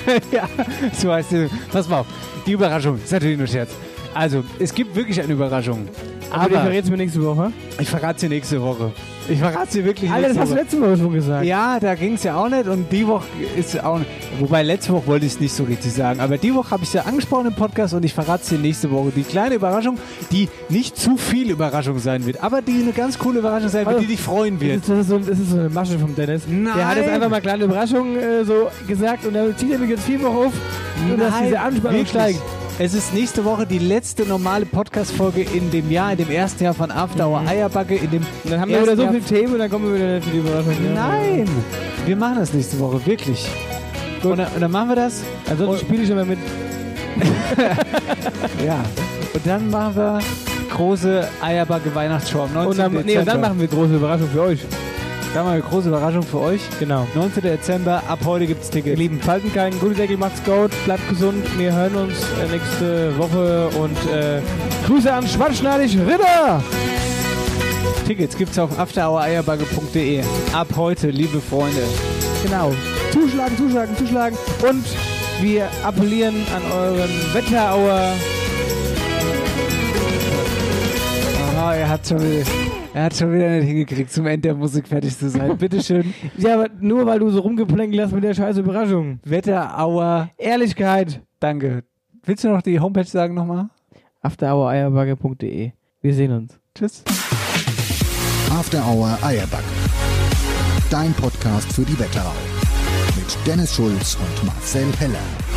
ja, so heißt sie. Pass mal auf. Die Überraschung ist natürlich nur Scherz. Also, es gibt wirklich eine Überraschung. Aber die verrätst du mir nächste Woche. Ich verrate sie nächste Woche. Ich verrate sie wirklich Alter, das hast du Woche. letzte Woche schon gesagt. Ja, da ging es ja auch nicht und die Woche ist auch nicht. Wobei letzte Woche wollte ich es nicht so richtig sagen. Aber die Woche habe ich es ja angesprochen im Podcast und ich verrate sie nächste Woche. Die kleine Überraschung, die nicht zu viel Überraschung sein wird, aber die eine ganz coole Überraschung sein wird, Also, die dich freuen wird. Das ist, das, ist so, das ist so eine Masche vom Dennis. Der hat jetzt Nein. einfach mal kleine Überraschung äh, so gesagt und dann zieht er mich jetzt vier Wochen auf, nur dass Nein, diese Anspannung wirklich. steigt. Es ist nächste Woche die letzte normale Podcast-Folge in dem Jahr, in dem ersten Jahr von After Hour Eierbacke. In dem Dann haben wir wieder so ersten viele Themen und dann kommen wir wieder nicht für die Überraschung. Ja. Nein, wir machen das nächste Woche, wirklich. Und dann, und dann machen wir das. Ansonsten spiele ich immer mit. Ja. Und dann machen wir große Eierbacke Weihnachtsshow am 19. Und dann, nee, und dann machen wir große Überraschung für euch. Dann machen wir eine große Überraschung für euch. Genau. 19. Dezember, ab heute gibt es Ihr Tickets. Lieben, falten keinen Gullideckel, macht's gut, bleibt gesund. Wir hören uns äh, nächste Woche und äh, Grüße an Schwarzschneidig Ritter! Tickets gibt's auf afterhoureierbacke.de. Ab heute, liebe Freunde. Genau. Zuschlagen, zuschlagen, zuschlagen. Und wir appellieren an euren Wetterauer. Aha, er hat schon wieder, er hat schon wieder nicht hingekriegt, zum Ende der Musik fertig zu sein. Bitteschön. Ja, aber nur weil du so rumgeplänkelt hast mit der scheiß Überraschung. Wetterauer. Ehrlichkeit. Danke. Willst du noch die Homepage sagen nochmal? Afterhoureierbagge.de. Wir sehen uns. Tschüss. After Hour Eierbacke. Dein Podcast für die Wetterau. Mit Dennis Schulz und Marcel Heller.